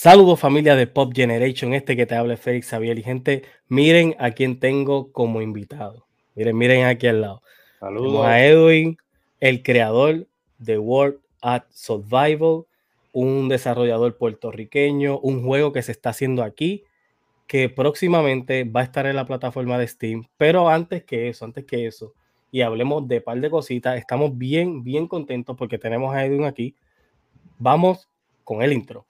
Saludos familia de Pop Generation, este que te habla es Félix Xavier y gente, miren a quien tengo como invitado. Miren, miren aquí al lado. Saludos a Edwin, el creador de World at Survival, un desarrollador puertorriqueño, un juego que se está haciendo aquí, que próximamente va a estar en la plataforma de Steam. Pero antes que eso, antes que eso, y hablemos de par de cositas, estamos bien, bien contentos porque tenemos a Edwin aquí. Vamos con el intro.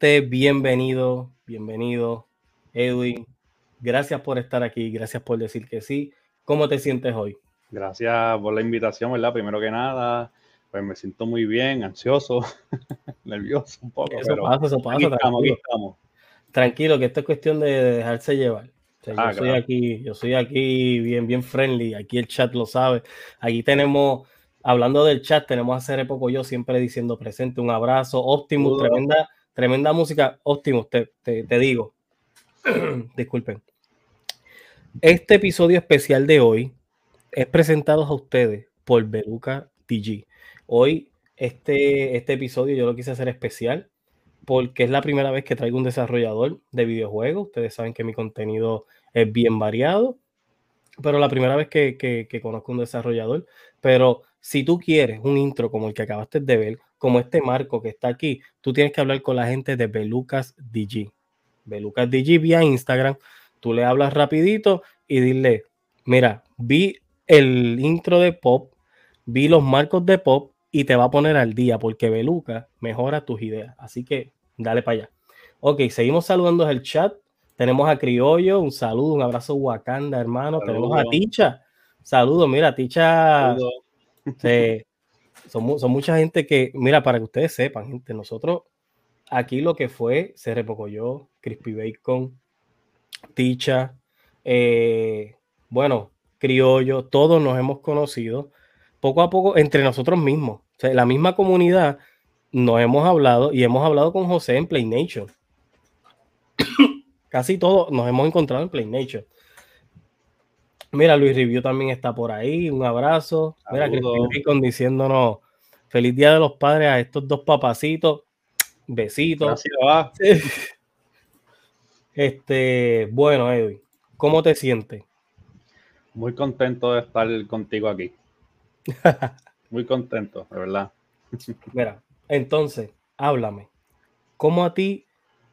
Gente, bienvenido, bienvenido, Edwin. Gracias por estar aquí, gracias por decir que sí. ¿Cómo te sientes hoy? Gracias por la invitación, ¿verdad? Primero que nada, pues me siento muy bien, ansioso, nervioso un poco. Eso pasa, eso pasa. tranquilo. tranquilo, que esto es cuestión de dejarse llevar. Ah, yo soy aquí, yo soy aquí bien, bien friendly. Aquí el chat lo sabe. Aquí tenemos hablando del chat, tenemos a Cere Poco yo siempre diciendo presente, un abrazo, Optimus, tremenda, tremenda música, Optimus, te, te, digo, disculpen. Este episodio especial de hoy es presentado a ustedes por Beluca DG. Hoy este, este episodio yo lo quise hacer especial porque es la primera vez que traigo un desarrollador de videojuegos. Ustedes saben que mi contenido es bien variado, pero la primera vez que, que, que conozco un desarrollador. Pero si tú quieres un intro como el que acabaste de ver, como este marco que está aquí, tú tienes que hablar con la gente de Belucas DG. Belucas DG vía Instagram. Tú le hablas rapidito y dile, mira, vi el intro de pop, vi los marcos de pop y te va a poner al día porque Beluca mejora tus ideas. Así que dale para allá. Ok, seguimos saludando el chat. Tenemos a Criollo, un saludo, un abrazo Wakanda, hermano. Tenemos a Ticha. Saludos, mira, Ticha. Son, son, mucha gente que, mira, para que ustedes sepan, gente, nosotros aquí lo que fue se yo Crispy Bacon, Ticha, eh, bueno, Criollo, todos nos hemos conocido poco a poco entre nosotros mismos. La misma comunidad nos hemos hablado y hemos hablado con José en Play Nation. Casi todos nos hemos encontrado en Play Nation. Mira, Luis Review también está por ahí. Un abrazo. Mira, Cristian diciéndonos feliz día de los padres a estos dos papacitos. Besitos. Este, bueno, Edwin, ¿cómo te sientes? Muy contento de estar contigo aquí. Muy contento, de verdad. Mira, entonces, háblame. ¿Cómo a ti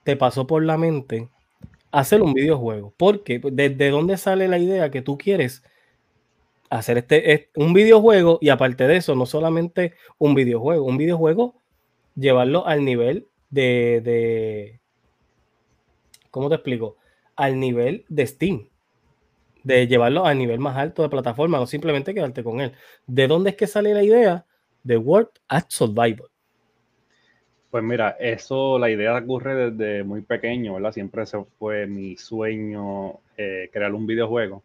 te pasó por la mente hacer un videojuego. Porque desde dónde sale la idea que tú quieres hacer este, un videojuego y aparte de eso, no solamente un videojuego, un videojuego, llevarlo al nivel de, de ¿cómo te explico? Al nivel de Steam. de llevarlo a nivel más alto de plataforma, no simplemente quedarte con él. ¿De dónde es que sale la idea de World at Survival? Pues mira, eso, la idea ocurre desde muy pequeño, ¿verdad? Siempre se fue mi sueño eh, crear un videojuego.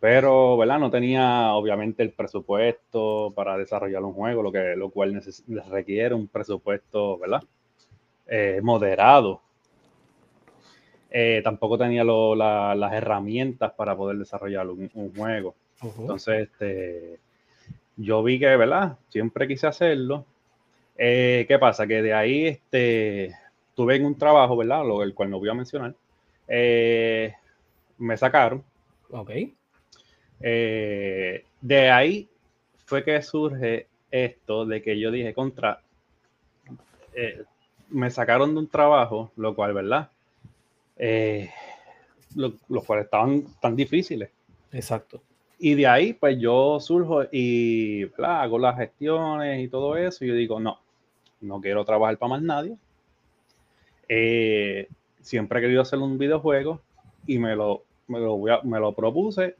Pero, ¿verdad? No tenía obviamente el presupuesto para desarrollar un juego, lo, que, lo cual requiere un presupuesto, ¿verdad? Eh, moderado. Eh, tampoco tenía las herramientas para poder desarrollar un, juego. Entonces, este, yo vi que, ¿verdad? Siempre quise hacerlo. Eh, ¿Qué pasa? Que de ahí este, tuve en un trabajo, ¿verdad? Lo, el cual no voy a mencionar. me sacaron. Ok. de ahí fue que surge esto de que yo dije contra, me sacaron de un trabajo, lo cual, ¿verdad? Eh, los cuales estaban tan difíciles. Exacto. Y de ahí, pues yo surjo y ¿verdad? hago las gestiones y todo eso. Y yo digo, no, no quiero trabajar para más nadie. Eh, siempre he querido hacer un videojuego y me lo, me lo, me lo propuse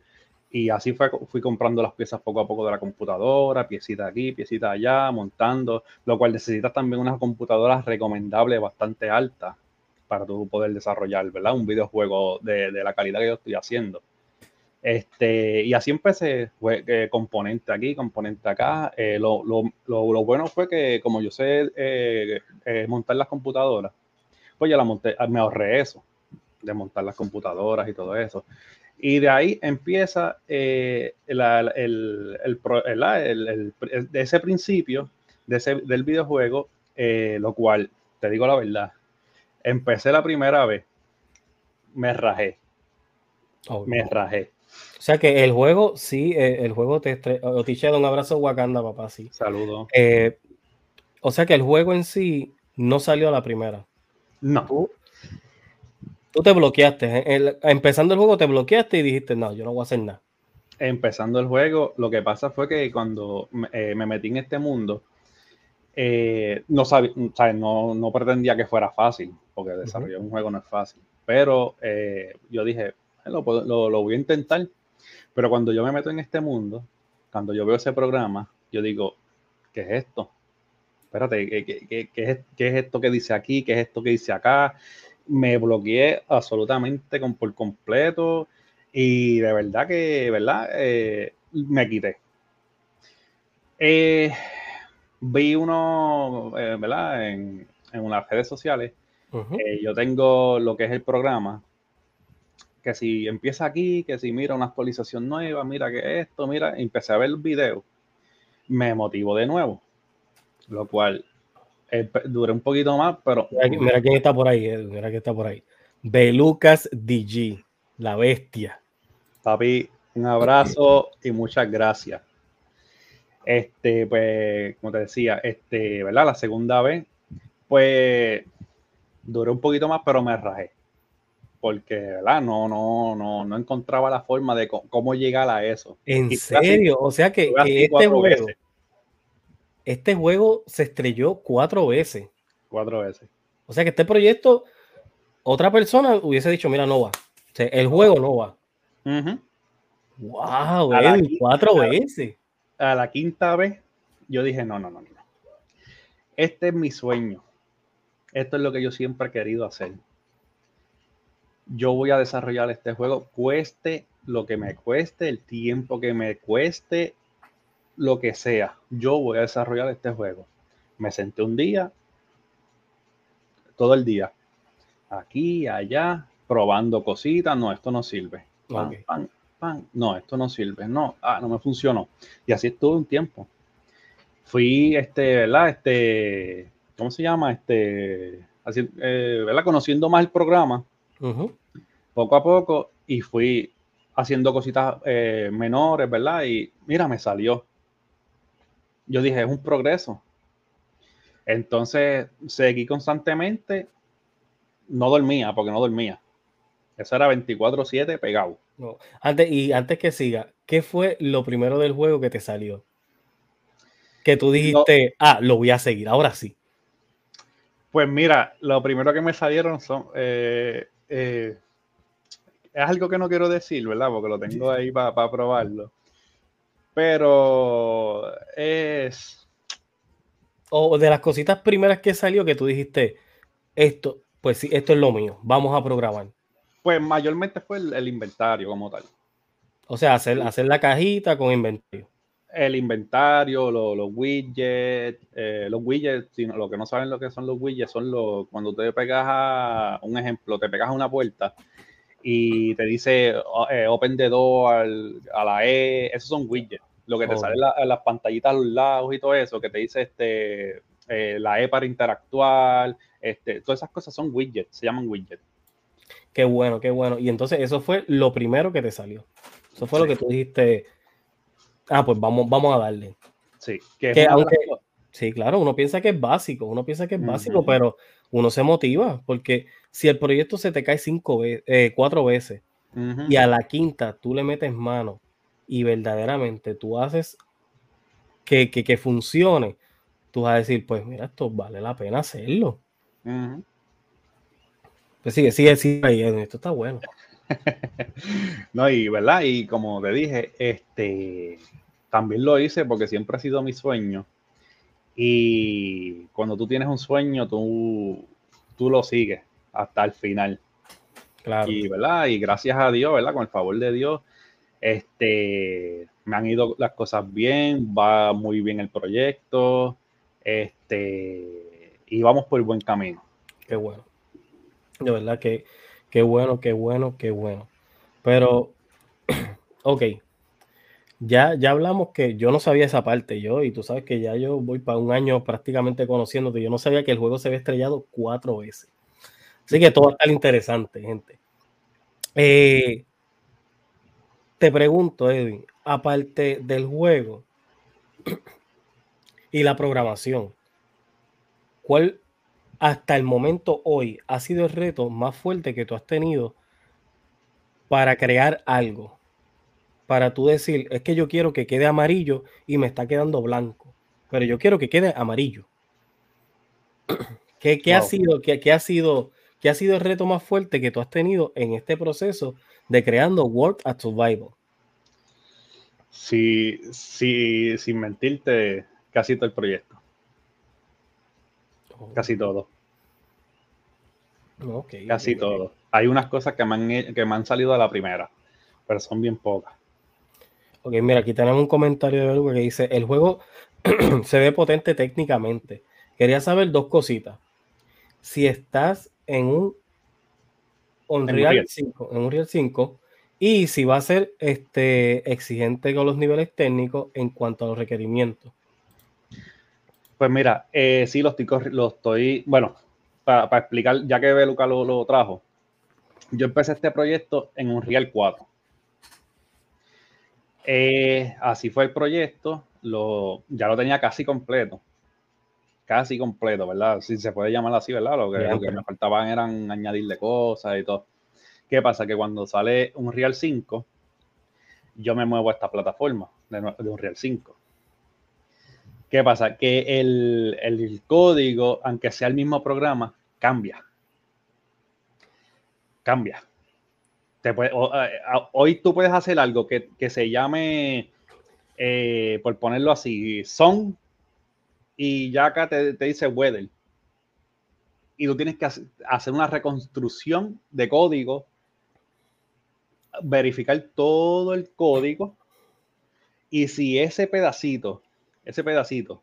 y así fue, fui comprando las piezas poco a poco de la computadora, piecita aquí, piecita allá, montando, lo cual necesitas también unas computadoras recomendables bastante altas para tú poder desarrollar, ¿verdad? Un videojuego de, de la calidad que yo estoy haciendo. Este, y así empecé, fue, eh, componente aquí, componente acá. Eh, lo, lo, lo, bueno fue que como yo sé eh, montar las computadoras, pues ya la monté, me ahorré eso, de montar las computadoras y todo eso. Y de ahí empieza el, el, el, de ese principio de ese, del videojuego, lo cual, te digo la verdad, empecé la primera vez, me rajé. Me rajé. O sea que el juego, sí, eh, el juego te Otiche, un abrazo Wakanda, papá, sí. Saludos. o sea que el juego en sí no salió a la primera. No. Tú te bloqueaste. empezando el juego te bloqueaste y dijiste, no, yo no voy a hacer nada. Empezando el juego, lo que pasa fue que cuando me eh, metí en este mundo, eh, no, sabía, no, no, pretendía que fuera fácil, porque desarrollar un juego no es fácil. Pero eh, yo dije, lo, lo, voy a intentar. Pero cuando yo me meto en este mundo, cuando yo veo ese programa, yo digo, ¿qué es esto? Espérate, ¿qué, qué, qué, es, ¿qué, es, esto que dice aquí? ¿Qué es esto que dice acá? me bloqueé absolutamente con, por completo y de verdad que, ¿verdad? Eh, me quité. Eh, vi uno, eh, ¿verdad? En, en, unas redes sociales. yo tengo lo que es el programa. Que si empieza aquí, que si mira una actualización nueva, mira que esto, mira, empecé a ver el video, me motivo de nuevo. Lo cual eh, duré un poquito más, pero. Mira, quién está por ahí, mira quién está por ahí. Belucas DG, la bestia. Papi, un abrazo y muchas gracias. Este, pues, como te decía, este, ¿verdad? La segunda vez, pues, duré un poquito más, pero me rajé. Porque, ¿verdad? No, no, no, no encontraba la forma de cómo llegar a eso. ¿En serio? o sea que, este juego, este juego se estrelló cuatro veces. Cuatro veces. O sea que este proyecto, otra persona hubiese dicho, mira, no va. el juego no va. Wow, cuatro veces. A la quinta vez, yo dije, no, no, no, no. Este es mi sueño. Esto es lo que yo siempre he querido hacer. Yo voy a desarrollar este juego, cueste lo que me cueste, el tiempo que me cueste, lo que sea, yo voy a desarrollar este juego. Me senté un día, todo el día, aquí, allá, probando cositas, no, esto no sirve. no, esto no sirve, no, ah, no me funcionó. Y así estuve un tiempo. Fui, este, ¿verdad? Este, ¿cómo se llama? Este, así, eh, ¿verdad? Conociendo más el programa, poco a poco, y fui haciendo cositas eh, menores, ¿verdad? Y mira, me salió yo dije, es un progreso. Entonces seguí constantemente, no dormía, porque no dormía. Eso era 24-7 pegado. Antes, y antes que siga, ¿qué fue lo primero del juego que te salió? Que tú dijiste, ah, lo voy a seguir, ahora sí. Pues mira, lo primero que me salieron son eh, eh, es algo que no quiero decir, ¿verdad? Porque lo tengo ahí para probarlo. Pero es... O de las cositas primeras que salió que tú dijiste, esto, pues sí, esto es lo mío, vamos a programar. Pues mayormente fue el, inventario como tal. O sea, hacer, hacer la cajita con inventario. El inventario, los widgets, eh, los widgets, si lo que no saben lo que son los widgets, son los, cuando te pegas a, un ejemplo, te pegas a una puerta y te dice eh, open the door a la E, esos son widgets. Lo que te sale en, las pantallitas a los lados y todo eso, que te dice este, eh, la E para interactuar, este, todas esas cosas son widgets, se llaman widgets. Qué bueno, qué bueno. Y entonces eso fue lo primero que te salió. Eso fue lo que tú dijiste. Ah, pues vamos, vamos a darle. Sí, que, sí, claro, uno piensa que es básico, uno piensa que es básico, pero uno se motiva porque si el proyecto se te cae cinco veces, eh, cuatro veces y a la quinta tú le metes mano y verdaderamente tú haces que, que, funcione, tú vas a decir, pues mira, esto vale la pena hacerlo. Pues sigue, sigue, sigue ahí, esto está bueno. no, y verdad, y como te dije, este también lo hice porque siempre ha sido mi sueño. Y cuando tú tienes un sueño, tú, tú lo sigues hasta el final. Claro. Y, ¿verdad? y gracias a Dios, ¿verdad? Con el favor de Dios, este, me han ido las cosas bien, va muy bien el proyecto, este, y vamos por el buen camino. Qué bueno. De verdad que qué bueno, qué bueno, qué bueno. Pero, ok, ya, ya hablamos que yo no sabía esa parte, yo, y tú sabes que ya yo voy para un año prácticamente conociéndote, yo no sabía que el juego se había estrellado cuatro veces. Así que todo va a interesante, gente. Eh, te pregunto, Edwin, aparte del juego y la programación, ¿cuál hasta el momento hoy ha sido el reto más fuerte que tú has tenido para crear algo? para tú decir, es que yo quiero que quede amarillo y me está quedando blanco, pero yo quiero que quede amarillo. ¿Qué, ha sido, qué, ha sido, qué ha sido el reto más fuerte que tú has tenido en este proceso de creando World at Survival? Sí, sí, sin mentirte, casi todo el proyecto. Casi todo. casi todo. Hay unas cosas que me, que me han salido a la primera, pero son bien pocas. Ok, mira, aquí tenemos un comentario de algo que dice, el juego se ve potente técnicamente. Quería saber dos cositas. Si estás en un Unreal 5, en Unreal 5, y si va a ser este, exigente con los niveles técnicos en cuanto a los requerimientos. Pues mira, eh, sí, lo estoy, lo estoy bueno, para, explicar, ya que Beluca lo, lo trajo, yo empecé este proyecto en Unreal 4. Eh, así fue el proyecto, lo, ya lo tenía casi completo. Casi completo, ¿verdad? Si se puede llamar así, ¿verdad? Lo que, me faltaban eran añadirle cosas y todo. ¿Qué pasa? Que cuando sale un Real 5, yo me muevo a esta plataforma de, un Real 5. ¿Qué pasa? Que el, el, código, aunque sea el mismo programa, cambia. Cambia. Eh, hoy tú puedes hacer algo que, se llame, eh, por ponerlo así, son, y ya acá te, dice weather. Y tú tienes que hacer una reconstrucción de código, verificar todo el código, y si ese pedacito, ese pedacito,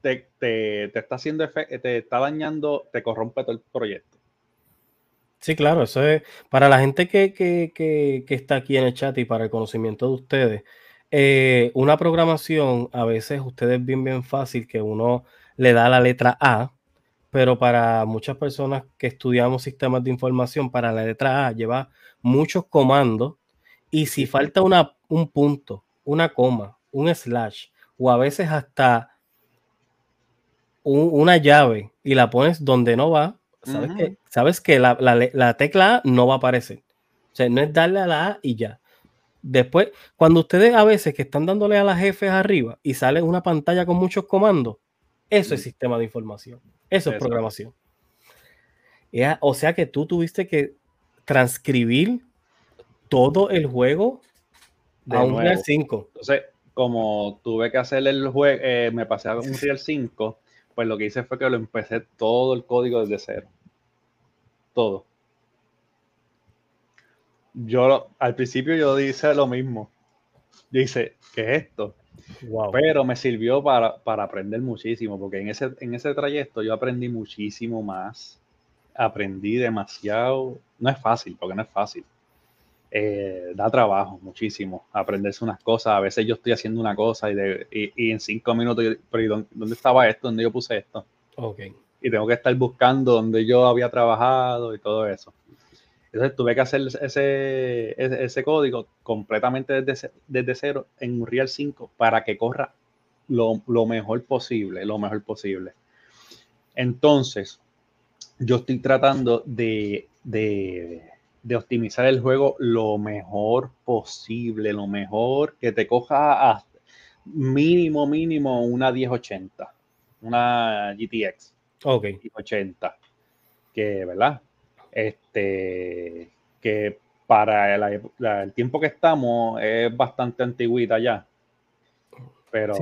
te, te está haciendo te está dañando, te corrompe todo el proyecto. Sí, claro, eso es para la gente que, está aquí en el chat y para el conocimiento de ustedes. Eh, una programación, a veces ustedes bien, bien fácil que uno le da la letra A, pero para muchas personas que estudiamos sistemas de información, para la letra A lleva muchos comandos y si falta una, un punto, una coma, un slash o a veces hasta una llave y la pones donde no va, sabes que, sabes que la, tecla A no va a aparecer. O sea, no es darle a la A y ya. Después, cuando ustedes a veces que están dándole a las jefes arriba y sale una pantalla con muchos comandos, eso es sistema de información. Eso es programación. o sea que tú tuviste que transcribir todo el juego de a un Real 5. Entonces, como tuve que hacer el juego, eh, me pasé a un Real 5, pues lo que hice fue que lo empecé todo el código desde cero. Todo. Yo al principio yo hice lo mismo. Yo hice, ¿qué es esto? Pero me sirvió para, aprender muchísimo, porque en ese, en ese trayecto yo aprendí muchísimo más. Aprendí demasiado. No es fácil, porque no es fácil. Eh, da trabajo muchísimo aprenderse unas cosas. A veces yo estoy haciendo una cosa y, de, y, en cinco minutos, pero ¿dónde, estaba esto? ¿Dónde yo puse esto? Ok. Y tengo que estar buscando dónde yo había trabajado y todo eso. Entonces tuve que hacer ese, ese, código completamente desde, desde, cero en Unreal 5 para que corra lo, mejor posible, lo mejor posible. Entonces, yo estoy tratando de, optimizar el juego lo mejor posible, lo mejor que te coja a mínimo, mínimo una 1080, una GTX. Ok. 1080. Que, ¿verdad? este, que para el tiempo que estamos es bastante antiguita ya. Pero,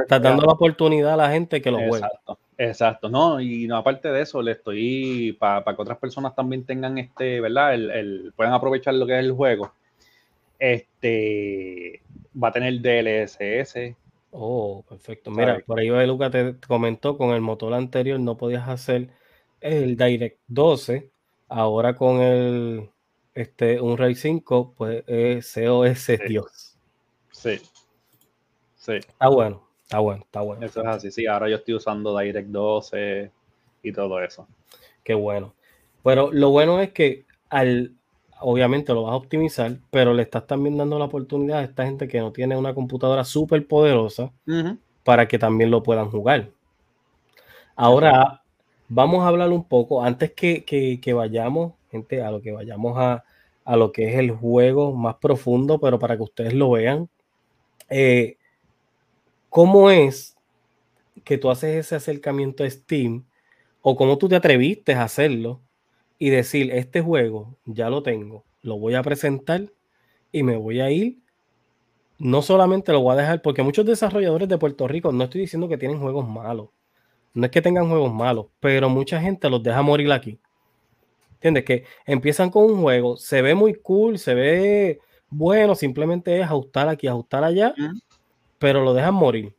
está dando la oportunidad a la gente que lo juegue. Exacto, exacto, no, y no, aparte de eso, le estoy para que otras personas también tengan este, ¿verdad? El, puedan aprovechar lo que es el juego. Este va a tener DLSS. Oh, perfecto. Mira, por ahí Luca te comentó con el motor anterior no podías hacer el Direct 12 Ahora con el este, un Ray 5, pues es COS Dios. Sí. Sí. Está bueno, está bueno, está bueno. Eso es así, sí. Ahora yo estoy usando Direct 12 y todo eso. Qué bueno. Pero lo bueno es que al, obviamente lo vas a optimizar, pero le estás también dando la oportunidad a esta gente que no tiene una computadora súper poderosa para que también lo puedan jugar. Ahora, vamos a hablar un poco, antes que, vayamos, gente, a lo que vayamos a, lo que es el juego más profundo, pero para que ustedes lo vean, eh, ¿cómo es que tú haces ese acercamiento a Steam o cómo tú te atreviste a hacerlo y decir, este juego ya lo tengo, lo voy a presentar y me voy a ir? No solamente lo voy a dejar, porque muchos desarrolladores de Puerto Rico, no estoy diciendo que tienen juegos malos, no es que tengan juegos malos, pero mucha gente los deja morir aquí. ¿Entiendes? Que empiezan con un juego, se ve muy cool, se ve bueno, simplemente es ajustar aquí, ajustar allá, pero lo dejan morir.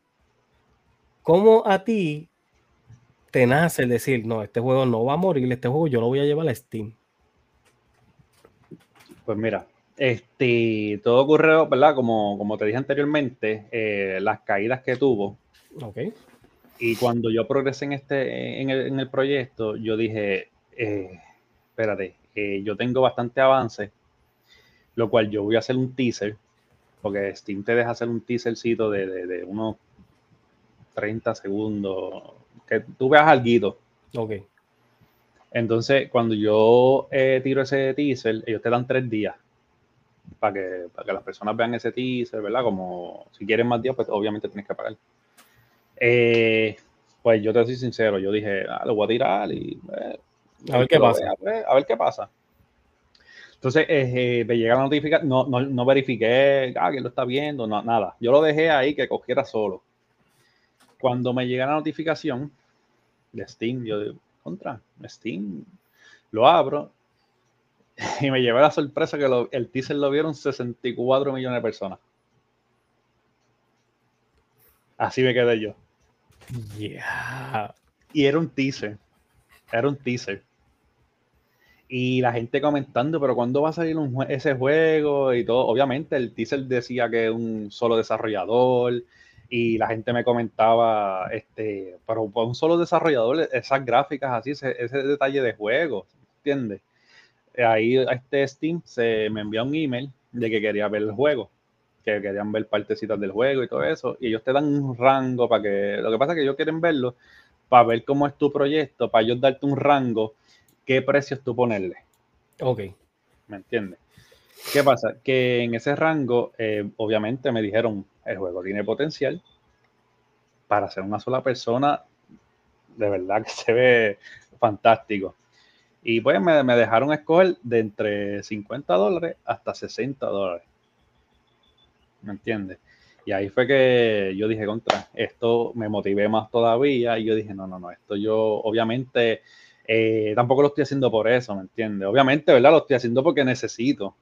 ¿Cómo a ti te nace el decir, no, este juego no va a morir, este juego yo lo voy a llevar a Steam? Pues mira, este, todo ocurrió, ¿verdad? Como, como te dije anteriormente, eh, las caídas que tuvo. Ok. Y cuando yo progresé en, este, en, el, proyecto, yo dije, eh, espérate, eh, yo tengo bastante avance, lo cual yo voy a hacer un teaser, porque Steam te deja hacer un teasercito de, de, unos 30 segundos, que tú veas algo. Ok. Entonces, cuando yo eh, tiro ese teaser, ellos te dan tres días para que, para que las personas vean ese teaser, ¿verdad? Como si quieren más días, pues obviamente tienes que pagar. Eh, pues yo te soy sincero, yo dije, ah, lo voy a tirar y eh, a ver qué pasa. a ver qué pasa. Entonces eh, me llega la notificación, no, no, no, verifiqué, ah, que lo está viendo, no, nada. Yo lo dejé ahí que cogiera solo. Cuando me llega la notificación de Steam, yo digo, contra, Steam, lo abro y me llevé la sorpresa que el teaser lo vieron 64 millones de personas. Así me quedé yo. Yeah. Y era un teaser. Era un teaser. Y la gente comentando, pero ¿cuándo va a salir ese juego? Y todo. Obviamente, el teaser decía que un solo desarrollador. Y la gente me comentaba, este, pero por un solo desarrollador, esas gráficas así, ese, detalle de juego, ¿entiendes? Ahí este Steam se me envió un email de que quería ver el juego que querían ver partecitas del juego y todo eso, y ellos te dan un rango para que, lo que pasa es que ellos quieren verlo para ver cómo es tu proyecto, para ellos darte un rango, qué precios tú ponerle. Ok. ¿Me entiendes? ¿Qué pasa? Que en ese rango, eh, obviamente me dijeron, el juego tiene potencial para ser una sola persona, de verdad que se ve fantástico. Y pues me, me dejaron escoger de entre 50 dólares hasta 60 dólares. ¿Me entiendes? Y ahí fue que yo dije, contra, esto me motivé más todavía. Y yo dije, no, no, no, esto yo obviamente eh, tampoco lo estoy haciendo por eso, ¿me entiendes? Obviamente, ¿verdad? Lo estoy haciendo porque necesito.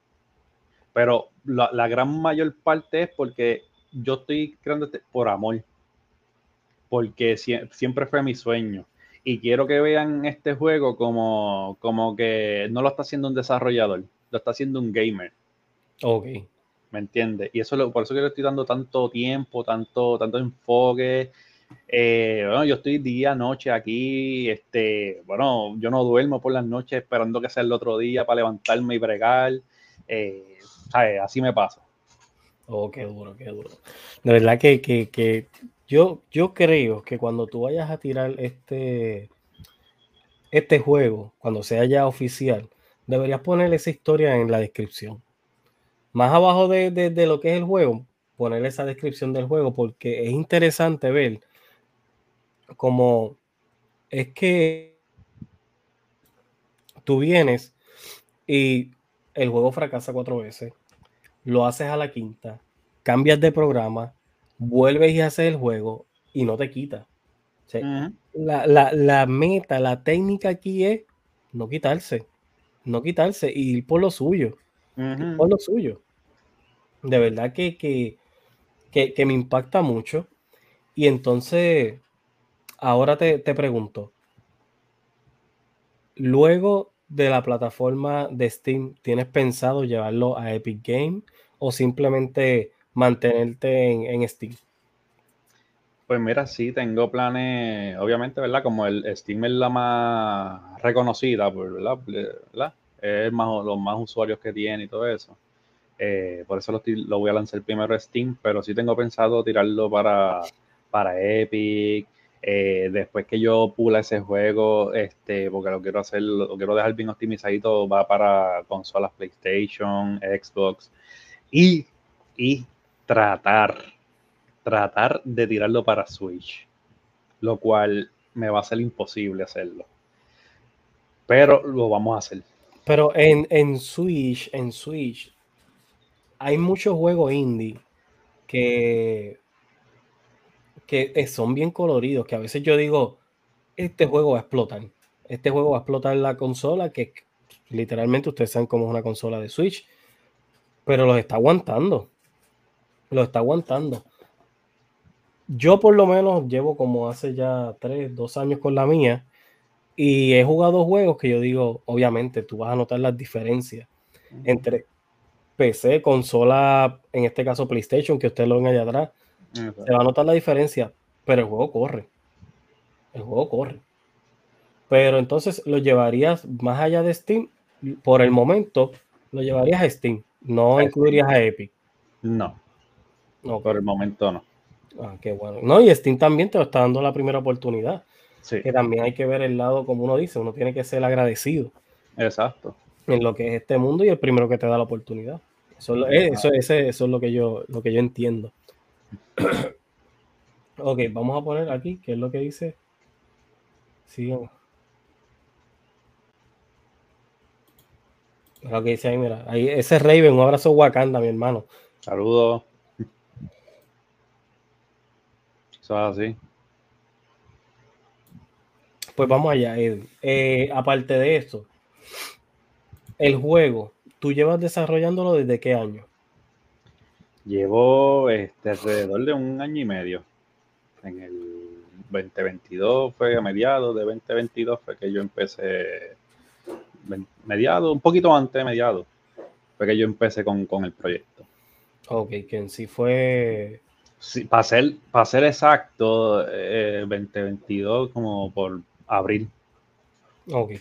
Pero la, gran mayor parte es porque yo estoy creando este por amor. Porque siempre fue mi sueño. Y quiero que vean este juego como, como que no lo está haciendo un desarrollador, lo está haciendo un gamer. Ok. ¿me entiendes? Y eso es por eso que le estoy dando tanto tiempo, tanto, tanto enfoque. Eh, bueno, yo estoy día, noche aquí, este, bueno, yo no duermo por las noches esperando que sea el otro día para levantarme y bregar. Eh, Así me pasa. Oh, qué duro, qué duro. De verdad que, que, que yo, yo creo que cuando tú vayas a tirar este, este juego, cuando sea ya oficial, deberías poner esa historia en la descripción más abajo de, lo que es el juego, poner esa descripción del juego, porque es interesante ver cómo es que tú vienes y el juego fracasa cuatro veces, lo haces a la quinta, cambias de programa, vuelves y haces el juego y no te quita. la, meta, la técnica aquí es no quitarse, no quitarse y ir por lo suyo por lo suyo. De verdad que, que, me impacta mucho. Y entonces, ahora te, pregunto, luego de la plataforma de Steam, ¿tienes pensado llevarlo a Epic Game o simplemente mantenerte en, en, Steam? Pues mira, sí, tengo planes, obviamente, ¿verdad? Como el Steam es la más reconocida, pues, ¿verdad? es más, los más usuarios que tiene y todo eso. Eh, por eso lo, voy a lanzar primero a Steam, pero sí tengo pensado tirarlo para, para Epic. Eh, después que yo pula ese juego, este, porque lo quiero hacer, lo quiero dejar bien optimizadito, va para consolas PlayStation, Xbox y, y tratar, tratar de tirarlo para Switch, lo cual me va a ser imposible hacerlo. Pero lo vamos a hacer. Pero en, en Switch, en Switch, hay muchos juegos indie que, que son bien coloridos, que a veces yo digo, este juego va a explotar. Este juego va a explotar la consola, que literalmente ustedes saben cómo es una consola de Switch, pero los está aguantando. Los está aguantando. Yo por lo menos llevo como hace ya tres, dos años con la mía y he jugado juegos que yo digo, obviamente, tú vas a notar las diferencias entre PC, consola, en este caso PlayStation, que usted lo ven allá atrás. Se va a notar la diferencia, pero el juego corre. El juego corre. Pero entonces lo llevarías más allá de Steam. Por el momento, lo llevarías a Steam. No incluirías a Epic. No. No, por el momento no. Ah, qué bueno. No, y Steam también te está dando la primera oportunidad. Que también hay que ver el lado, como uno dice, uno tiene que ser agradecido. Exacto. En lo que es este mundo y el primero que te da la oportunidad. Eso, eso, eso es lo que yo, lo que yo entiendo. Ok, vamos a poner aquí, ¿qué es lo que dice? Sigamos. Lo que dice ahí, mira, ahí, ese Raven, un abrazo Wakanda, mi hermano. Saludos. Eso es así. Pues vamos allá, eh, aparte de eso, el juego, ¿tú llevas desarrollándolo desde qué año? Llevo este, alrededor de un año y medio. En el 2022 fue a mediados de 2022 fue que yo empecé, mediado, un poquito antes de mediados, fue que yo empecé con, el proyecto. Ok, que en sí fue... Sí, para ser, para ser exacto, 2022 eh, como por abril. Ok.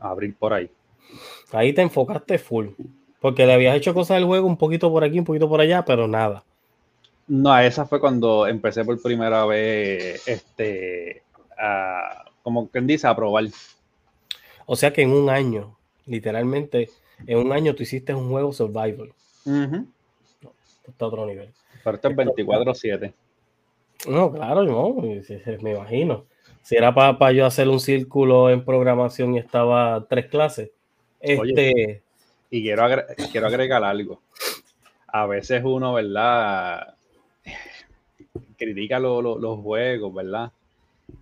Abril por ahí. Ahí te enfocaste full. Porque le habías hecho cosas del juego un poquito por aquí, un poquito por allá, pero nada. No, esa fue cuando empecé por primera vez, este, a, como quien dice, a probar. O sea que en un año, literalmente, en un año tú hiciste un juego survival. está otro nivel. Pero esto es 24-7. No, claro, no, me imagino. Si era para yo hacer un círculo en programación y estaba tres clases. Este... y quiero, quiero agregar algo. A veces uno, ¿verdad? Critica los juegos, ¿verdad?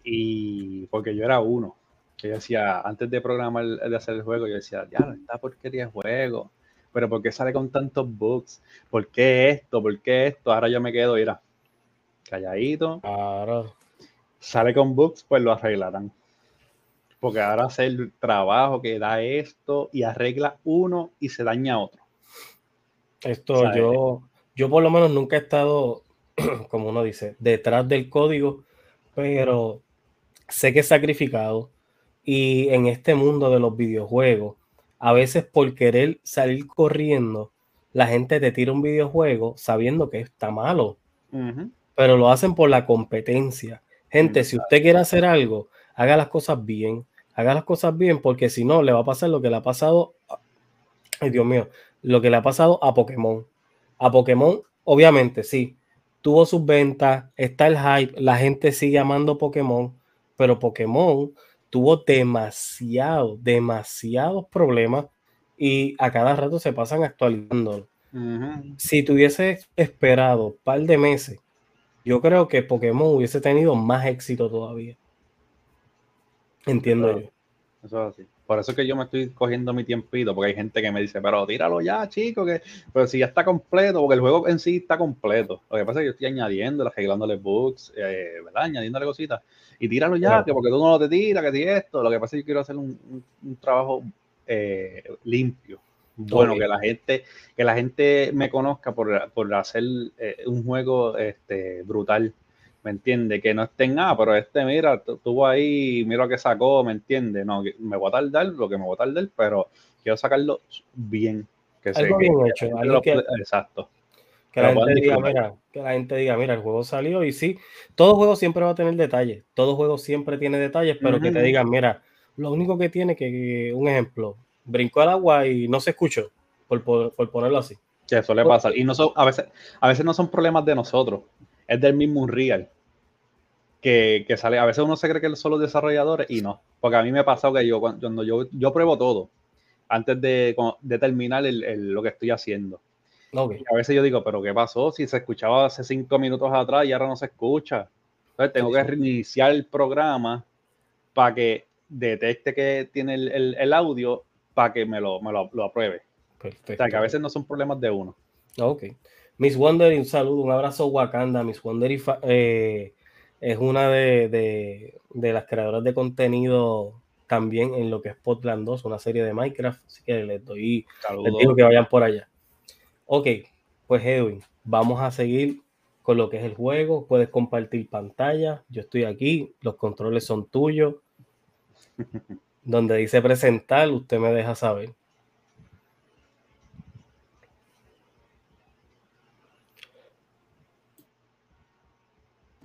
Y porque yo era uno. Yo decía, antes de programar, de hacer el juego, yo decía, ya, está porquería de juego. Pero ¿por qué sale con tantos bugs? ¿Por qué esto? ¿Por qué esto? Ahora yo me quedo, mira, calladito. Claro sale con bugs, pues lo arreglarán. Porque ahora hace el trabajo que da esto y arregla uno y se daña otro. Esto yo, yo por lo menos nunca he estado, como uno dice, detrás del código, pero sé que he sacrificado. Y en este mundo de los videojuegos, a veces por querer salir corriendo, la gente te tira un videojuego sabiendo que está malo. Pero lo hacen por la competencia. Gente, si usted quiere hacer algo, haga las cosas bien. Haga las cosas bien porque si no, le va a pasar lo que le ha pasado. Ay, Dios mío, lo que le ha pasado a Pokémon. A Pokémon, obviamente, sí. Tuvo sus ventas, está el hype, la gente sigue amando Pokémon, pero Pokémon tuvo demasiado, demasiados problemas y a cada rato se pasan actualizando. Si tuviese esperado un par de meses yo creo que Pokémon hubiese tenido más éxito todavía. Entiendo yo. Eso es así. Por eso es que yo me estoy cogiendo mi tiempito, porque hay gente que me dice, pero tíralo ya, chico, que pero si ya está completo, porque el juego en sí está completo. Lo que pasa es que yo estoy añadiendo, arreglándole bugs, eh, ¿verdad? Añadiéndole cositas. Y tíralo ya, que porque tú no lo te tiras, que ti esto. Lo que pasa es que yo quiero hacer un, trabajo eh, limpio bueno, que la gente, que la gente me conozca por, por hacer eh, un juego este, brutal, ¿me entiende? Que no estén, ah, pero este, mira, tuvo ahí, mira lo que sacó, ¿me entiende? No, me voy a tardar lo que me voy a tardar, pero quiero sacarlo bien. Que algo bien hecho, exacto. Que la, gente diga, mira, que la gente diga, mira, el juego salió y sí, todo juego siempre va a tener detalles, todo juego siempre tiene detalles, pero que te digan, mira, lo único que tiene que, un ejemplo, brincó al agua y no se escuchó, por, ponerlo así. Que eso le pasa. Y no son, a, veces, a veces no son problemas de nosotros, es del mismo Unreal. Que, que, sale, a veces uno se cree que son los desarrolladores y no. Porque a mí me ha pasado que yo, cuando yo, yo pruebo todo, antes de, de terminar el, lo que estoy haciendo. a veces yo digo, pero ¿qué pasó? Si se escuchaba hace cinco minutos atrás y ahora no se escucha. Entonces tengo que reiniciar el programa para que detecte que tiene el, el audio para que me lo, me lo, lo, apruebe. Perfecto. O sea, que a veces no son problemas de uno. Ok. Miss Wonder, un saludo, un abrazo Wakanda. Miss Wonder eh, es una de, de, de, las creadoras de contenido también en lo que es Potland 2, una serie de Minecraft. Así que les doy, les digo que vayan por allá. Ok, pues Edwin, vamos a seguir con lo que es el juego. Puedes compartir pantalla. Yo estoy aquí, los controles son tuyos. donde dice presentar, usted me deja saber.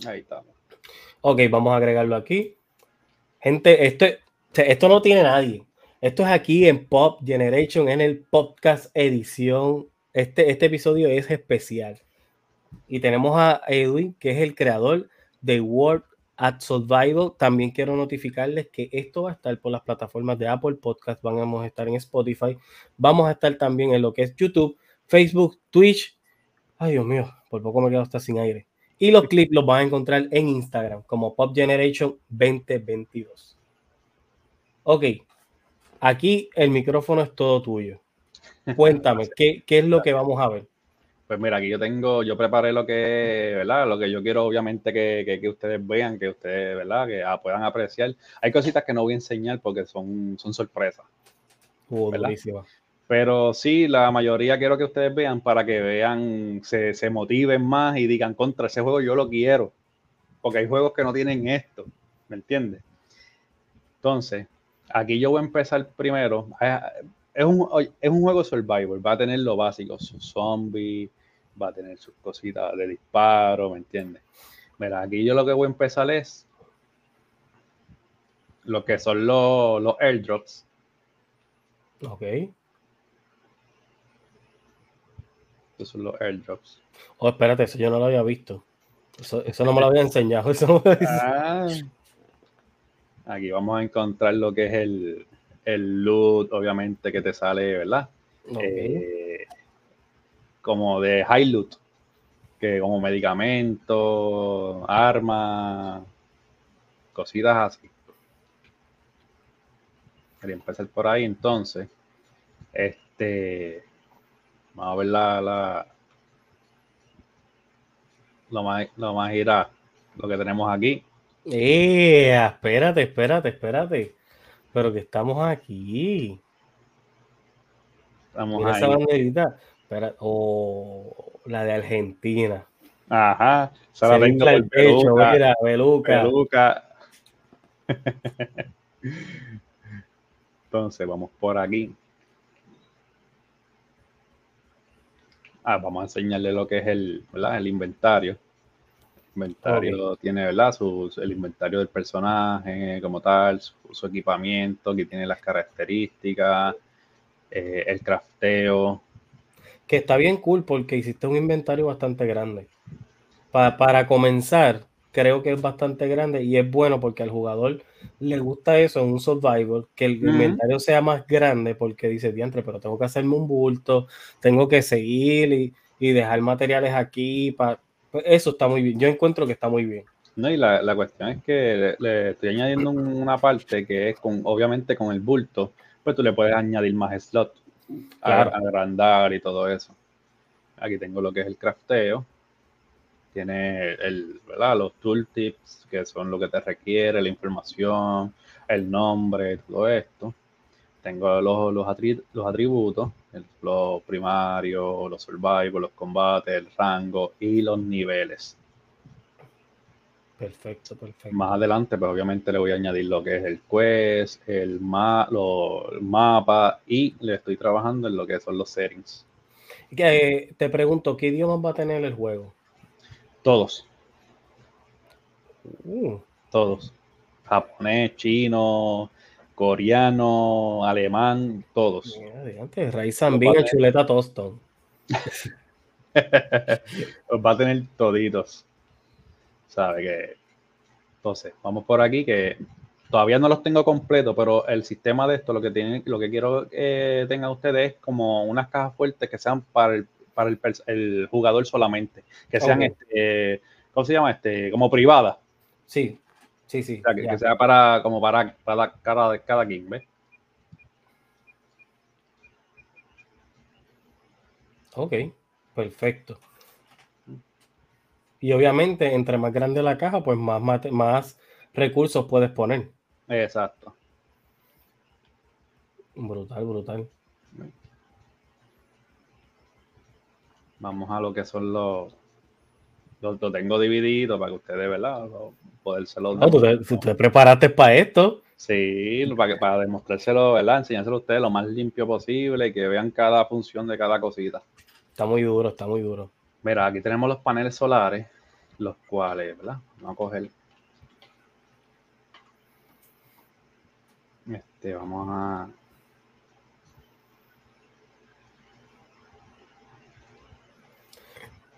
Ahí está. Ok, vamos a agregarlo aquí. Gente, esto, esto no tiene nadie. Esto es aquí en Pop Generation, en el podcast edición. Este, este episodio es especial. Y tenemos a Edwin, que es el creador de World at Survival. También quiero notificarles que esto va a estar por las plataformas de Apple Podcast, vamos a estar en Spotify, vamos a estar también en lo que es YouTube, Facebook, Twitch. Ay, Dios mío, por poco me quedo hasta sin aire. Y los clips los van a encontrar en Instagram como Pop Generation 2022. Ok, aquí el micrófono es todo tuyo. Cuéntame, ¿qué, qué es lo que vamos a ver? Pues mira, aquí yo tengo, yo preparé lo que, ¿verdad? Lo que yo quiero, obviamente, que, que, ustedes vean, que ustedes, ¿verdad? Que ah, puedan apreciar. Hay cositas que no voy a enseñar porque son, son sorpresas. Uh, Pero sí, la mayoría quiero que ustedes vean para que vean, se, se motiven más y digan, contra ese juego yo lo quiero. Porque hay juegos que no tienen esto, ¿me entiendes? Entonces, aquí yo voy a empezar primero. Es un, es un juego survival, va a tener lo básico, sus zombies, va a tener sus cositas de disparo, ¿me entiendes? Mira, aquí yo lo que voy a empezar es lo que son los, los airdrops. Ok. Estos son los airdrops. Oh, espérate, eso yo no lo había visto. Eso, no me lo había enseñado. Eso ah. Aquí vamos a encontrar lo que es el, el loot, obviamente, que te sale, ¿verdad? Eh, como de high loot, que como medicamentos, armas, cositas así. Quería empezar por ahí entonces. Este, vamos a ver la, la lo más, lo más irá, lo que tenemos aquí. Eh, espérate, espérate, espérate. Pero que estamos aquí. Estamos Mira esa banderita. Espera, oh, la de Argentina. Ajá. Se la tengo el pecho, mira, Beluca. Beluca. Entonces, vamos por aquí. Ah, vamos a enseñarle lo que es el, el inventario. El inventario tiene, ¿verdad? el inventario del personaje como tal, su, equipamiento, que tiene las características, eh, el crafteo. Que está bien cool porque hiciste un inventario bastante grande. para comenzar, creo que es bastante grande y es bueno porque al jugador le gusta eso en un survival, que el inventario sea más grande porque dice, diantre, pero tengo que hacerme un bulto, tengo que seguir y, dejar materiales aquí. Para... Pues eso está muy bien. Yo encuentro que está muy bien. No, y la, cuestión es que le, estoy añadiendo una parte que es con, obviamente con el bulto, pues tú le puedes añadir más slots, agrandar y todo eso. Aquí tengo lo que es el crafteo tiene el, los tooltips, que son lo que te requiere, la información, el nombre, todo esto. Tengo los, los, atributos, los primarios, los survival, los combates, el rango y los niveles. Perfecto, perfecto. Más adelante, pues obviamente le voy a añadir lo que es el quest, el, ma mapa y le estoy trabajando en lo que son los settings. Eh, te pregunto, ¿qué idiomas va a tener el juego? Todos. Uh. Todos. Japonés, chino, coreano, alemán, todos. Raíz zambina, chuleta tostón. Los va a tener toditos. ¿Sabe que? Entonces, vamos por aquí que todavía no los tengo completos, pero el sistema de esto, lo que tienen, lo que quiero que tengan ustedes es como unas cajas fuertes que sean para el para el, jugador solamente, que sean, este, ¿cómo se llama? Este, como privada. Sí, sí, sí. que, sea para, como para, para cada, cada game, ¿ves? Ok, perfecto. Y obviamente, entre más grande la caja, pues más, más recursos puedes poner. Exacto. Brutal, brutal. Vamos a lo que son los. Lo, tengo dividido para que ustedes, ¿verdad? Podérselo. No, tú te, preparaste para esto. Sí, para, para demostrárselo, ¿verdad? Enseñárselo a ustedes lo más limpio posible y que vean cada función de cada cosita. Está muy duro, está muy duro. Mira, aquí tenemos los paneles solares, los cuales, ¿verdad? Vamos a coger. Este, vamos a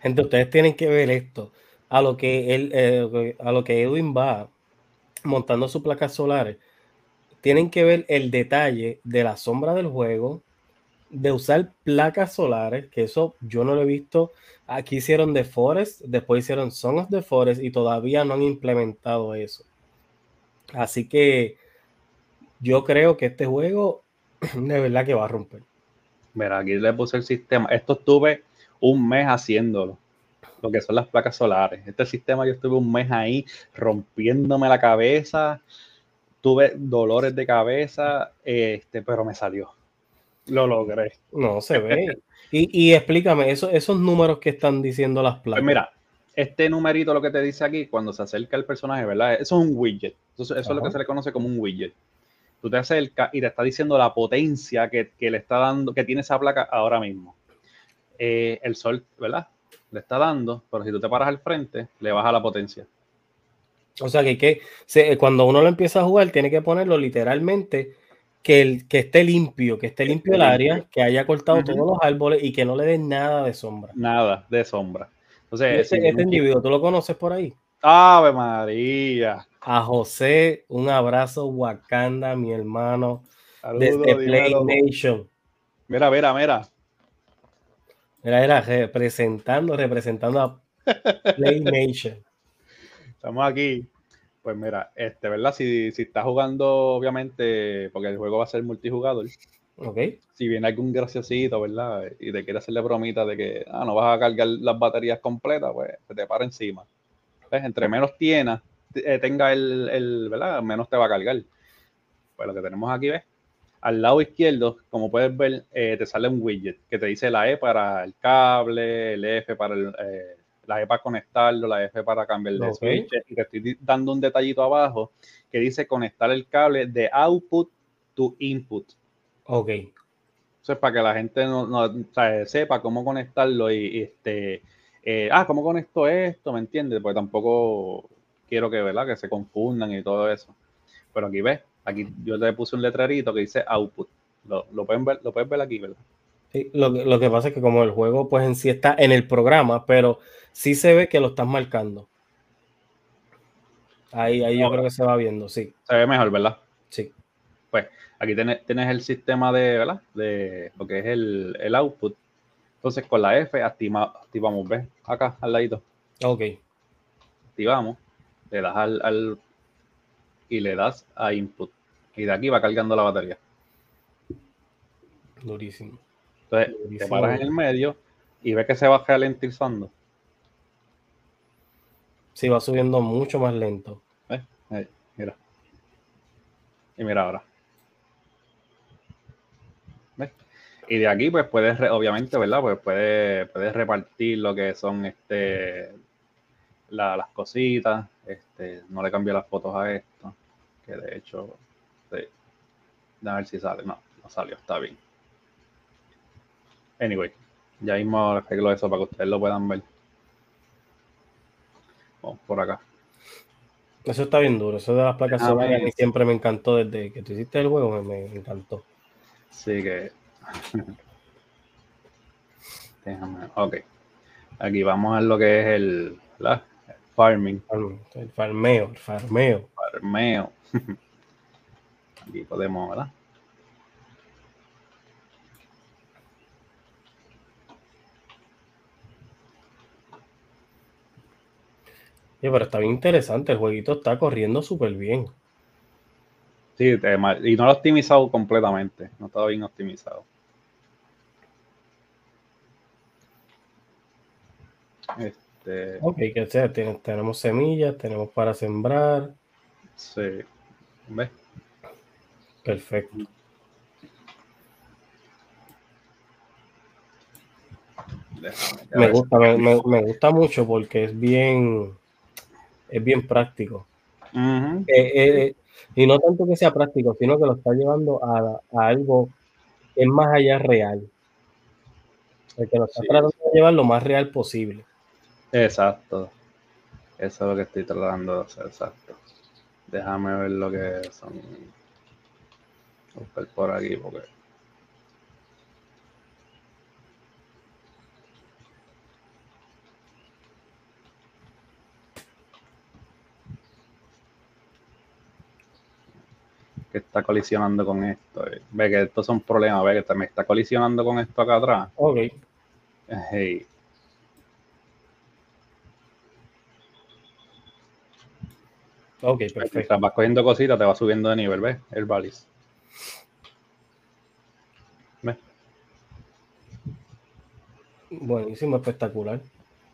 Gente, ustedes tienen que ver esto. A lo que él, eh, a lo que Edwin va montando sus placas solares, tienen que ver el detalle de la sombra del juego, de usar placas solares, que eso yo no lo he visto. Aquí hicieron The Forest, después hicieron Song of the Forest y todavía no han implementado eso. Así que yo creo que este juego de verdad que va a romper. Mira, aquí le puse el sistema. Esto estuve un mes haciéndolo, lo que son las placas solares. Este sistema yo estuve un mes ahí rompiéndome la cabeza, tuve dolores de cabeza, este, pero me salió. Lo logré. No se ve. y, explícame, eso, esos números que están diciendo las placas. Pues mira, este numerito lo que te dice aquí, cuando se acerca el personaje, ¿verdad? Eso es un widget. Eso, es lo que se le conoce como un widget. Tú te acercas y te está diciendo la potencia que, que le está dando, que tiene esa placa ahora mismo. Eh, el sol, ¿verdad? Le está dando, pero si tú te paras al frente, le baja la potencia. O sea que, que cuando uno lo empieza a jugar, tiene que ponerlo literalmente que, el, que esté limpio, que esté limpio el área, que haya cortado todos los árboles y que no le den nada de sombra. Nada de sombra. Entonces, este, individuo, ¿tú lo conoces por ahí? Ave María. a José, un abrazo Wakanda, mi hermano, desde Play Nation. Mira, mira, mira. Mira, era representando, representando a Play Nation. Estamos aquí. Pues mira, este, ¿verdad? Si, si estás jugando, obviamente, porque el juego va a ser multijugador. Ok. Si viene algún graciosito, ¿verdad? Y te quiere hacerle bromita de que ah, no vas a cargar las baterías completas, pues se te para encima. Entre menos tienes, eh, tenga el, el, ¿verdad? Menos te va a cargar. Pues lo que tenemos aquí, ¿ves? Al lado izquierdo, como puedes ver, eh, te sale un widget que te dice la E para el cable, el F para el, eh, la E para conectarlo, la F para cambiar de switch. Y te estoy dando un detallito abajo que dice conectar el cable de output to input. Ok. Eso es para que la gente no, sepa cómo conectarlo y, este, eh, ah, ¿cómo conecto esto? ¿Me entiendes? Porque tampoco quiero que, ¿verdad? Que se confundan y todo eso. Pero aquí ves, aquí yo te puse un letrerito que dice output. Lo, lo pueden ver, lo puedes ver aquí, ¿verdad? Sí, lo, lo, que pasa es que como el juego pues en sí está en el programa, pero sí se ve que lo estás marcando. Ahí, ahí yo creo que se va viendo, sí. Se ve mejor, ¿verdad? Sí. Pues aquí tienes, el sistema de, ¿verdad? De lo que es el, el output. Entonces con la F activamos, ¿ves? Acá al ladito. Ok. Activamos, le das al, al y le das a input. Y de aquí va cargando la batería. Durísimo. Entonces te paras en el medio y ves que se va ralentizando. Sí, va subiendo mucho más lento. mira. Y mira ahora. ¿Ves? Y de aquí, pues puedes, obviamente, ¿verdad? Pues puedes, puedes repartir lo que son este las cositas. Este, no le cambié las fotos a esto. Que de hecho, sí. A ver si sale. No, no salió, está bien. Anyway, ya mismo arreglo eso para que ustedes lo puedan ver por acá. Eso está bien duro. Eso de las placas ah, solares a mí siempre me encantó desde que tú hiciste el juego, me, encantó. Sí que. Déjame. Ok. Aquí vamos a lo que es el, la, farming. El farmeo, el farmeo. Farmeo. Aquí podemos, ¿verdad? Sí, pero está bien interesante. El jueguito está corriendo súper bien. Sí, y no lo he optimizado completamente. No estaba bien optimizado. Este... Ok, que sea, tenemos semillas, tenemos para sembrar. Sí. ¿Ves? Perfecto. Me gusta, me gusta mucho porque es bien es bien práctico. Eh, eh, y no tanto que sea práctico, sino que lo está llevando a, algo que es más allá real. El que lo está tratando de llevar lo más real posible. Exacto. Eso es lo que estoy tratando de hacer, exacto. Déjame ver lo que son. Buscar por aquí, porque que está colisionando con esto. Eh. Ve que estos son problemas, ve que me está colisionando con esto acá atrás. Ok. Hey. Ok, perfecto. Mientras vas cogiendo cositas, te va subiendo de nivel, ¿ves? El balis. Buenísimo, espectacular.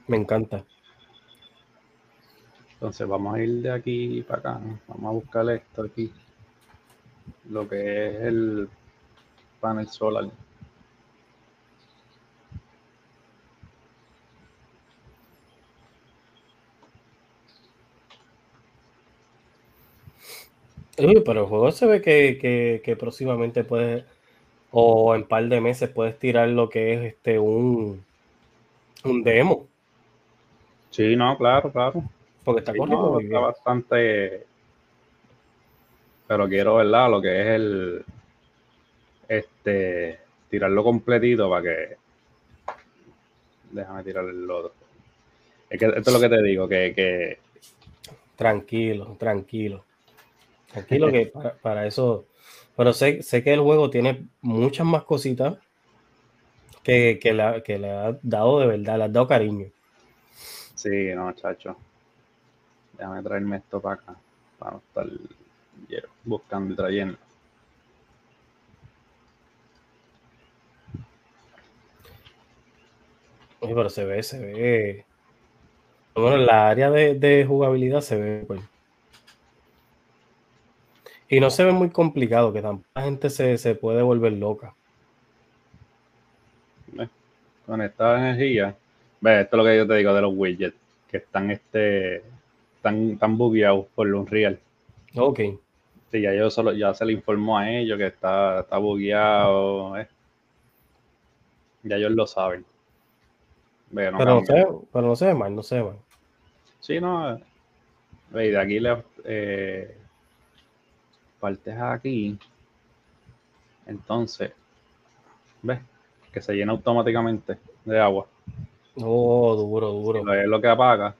Me encanta. Entonces vamos a ir de aquí para acá. Vamos a buscar esto aquí lo que es el panel solar. pero el juego se ve que, próximamente puedes, o en par de meses puedes tirar lo que es este un, un demo. Sí, no, claro, claro. Porque está corriendo está bastante pero quiero, ¿verdad? Lo que es el, este, tirarlo completito para que, déjame tirar el otro. Es que esto es lo que te digo, que, Tranquilo, tranquilo. Tranquilo que para, eso. Pero sé, sé que el juego tiene muchas más cositas que, que, la, que le ha dado de verdad, le ha dado cariño. Sí, no, chacho. Déjame traerme esto para acá, para estar buscando y trayendo. Oye, pero se ve, se ve. Bueno, en la área de, jugabilidad se ve, pues. Y no se ve muy complicado, que tanta gente se, puede volver loca. Con esta energía, ve, esto es lo que yo te digo de los widgets, que están este, están, tan bugueados por Unreal. Ok. Sí, ya yo solo, ya se le informó a ellos que está, está bugueado. Eh. Ya ellos lo saben pero, no se, pero no se ve mal, no se ve mal. Sí, no. Ve, de aquí le eh, partes aquí. Entonces, ¿ves? Que se llena automáticamente de agua. Oh, duro, duro. es lo que apaga.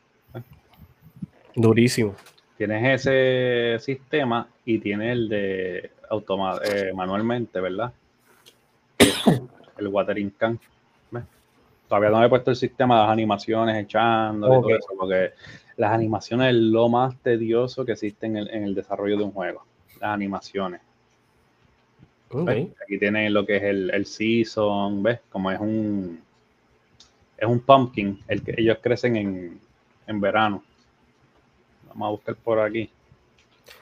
Durísimo. Tienes ese sistema y tienes el de eh, manualmente, ¿verdad? el watering can. Todavía no he puesto el sistema de las animaciones echando y todo eso, porque las animaciones es lo más tedioso que existe en el, desarrollo de un juego. Las animaciones. Aquí tienen lo que es el, el, season, ¿ves? Como es un es un pumpkin, el que ellos crecen en, en verano. Vamos a buscar por aquí.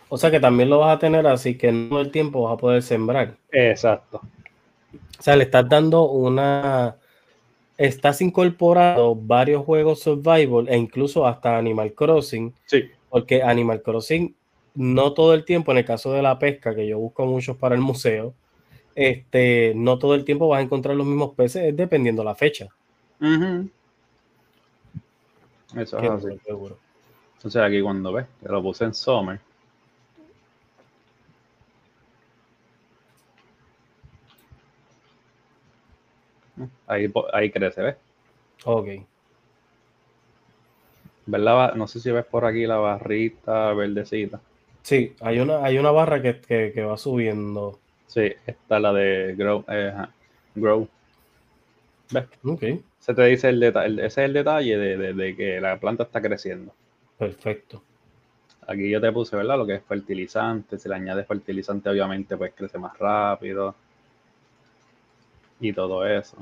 O sea que también lo vas a tener así que no el tiempo vas a poder sembrar. Exacto. O sea, le estás dando una estás incorporado varios juegos survival e incluso hasta Animal Crossing. Sí. Porque Animal Crossing, no todo el tiempo, en el caso de la pesca, que yo busco muchos para el museo, este, no todo el tiempo vas a encontrar los mismos peces, es dependiendo la fecha. Eso es así. Seguro. Entonces aquí cuando ves, que lo puse en Summer, Ahí, ahí crece, ¿ves? Ok. ¿Verdad? No sé si ves por aquí la barrita verdecita. Sí, hay una, hay una barra que, va subiendo. Sí, está la de Grow. Eh, grow. ¿Ves? Ok. Se te dice el detalle, ese es el detalle de, de, que la planta está creciendo. Perfecto. Aquí yo te puse, ¿verdad? Lo que es fertilizante. Si le añades fertilizante, obviamente, pues crece más rápido y todo eso.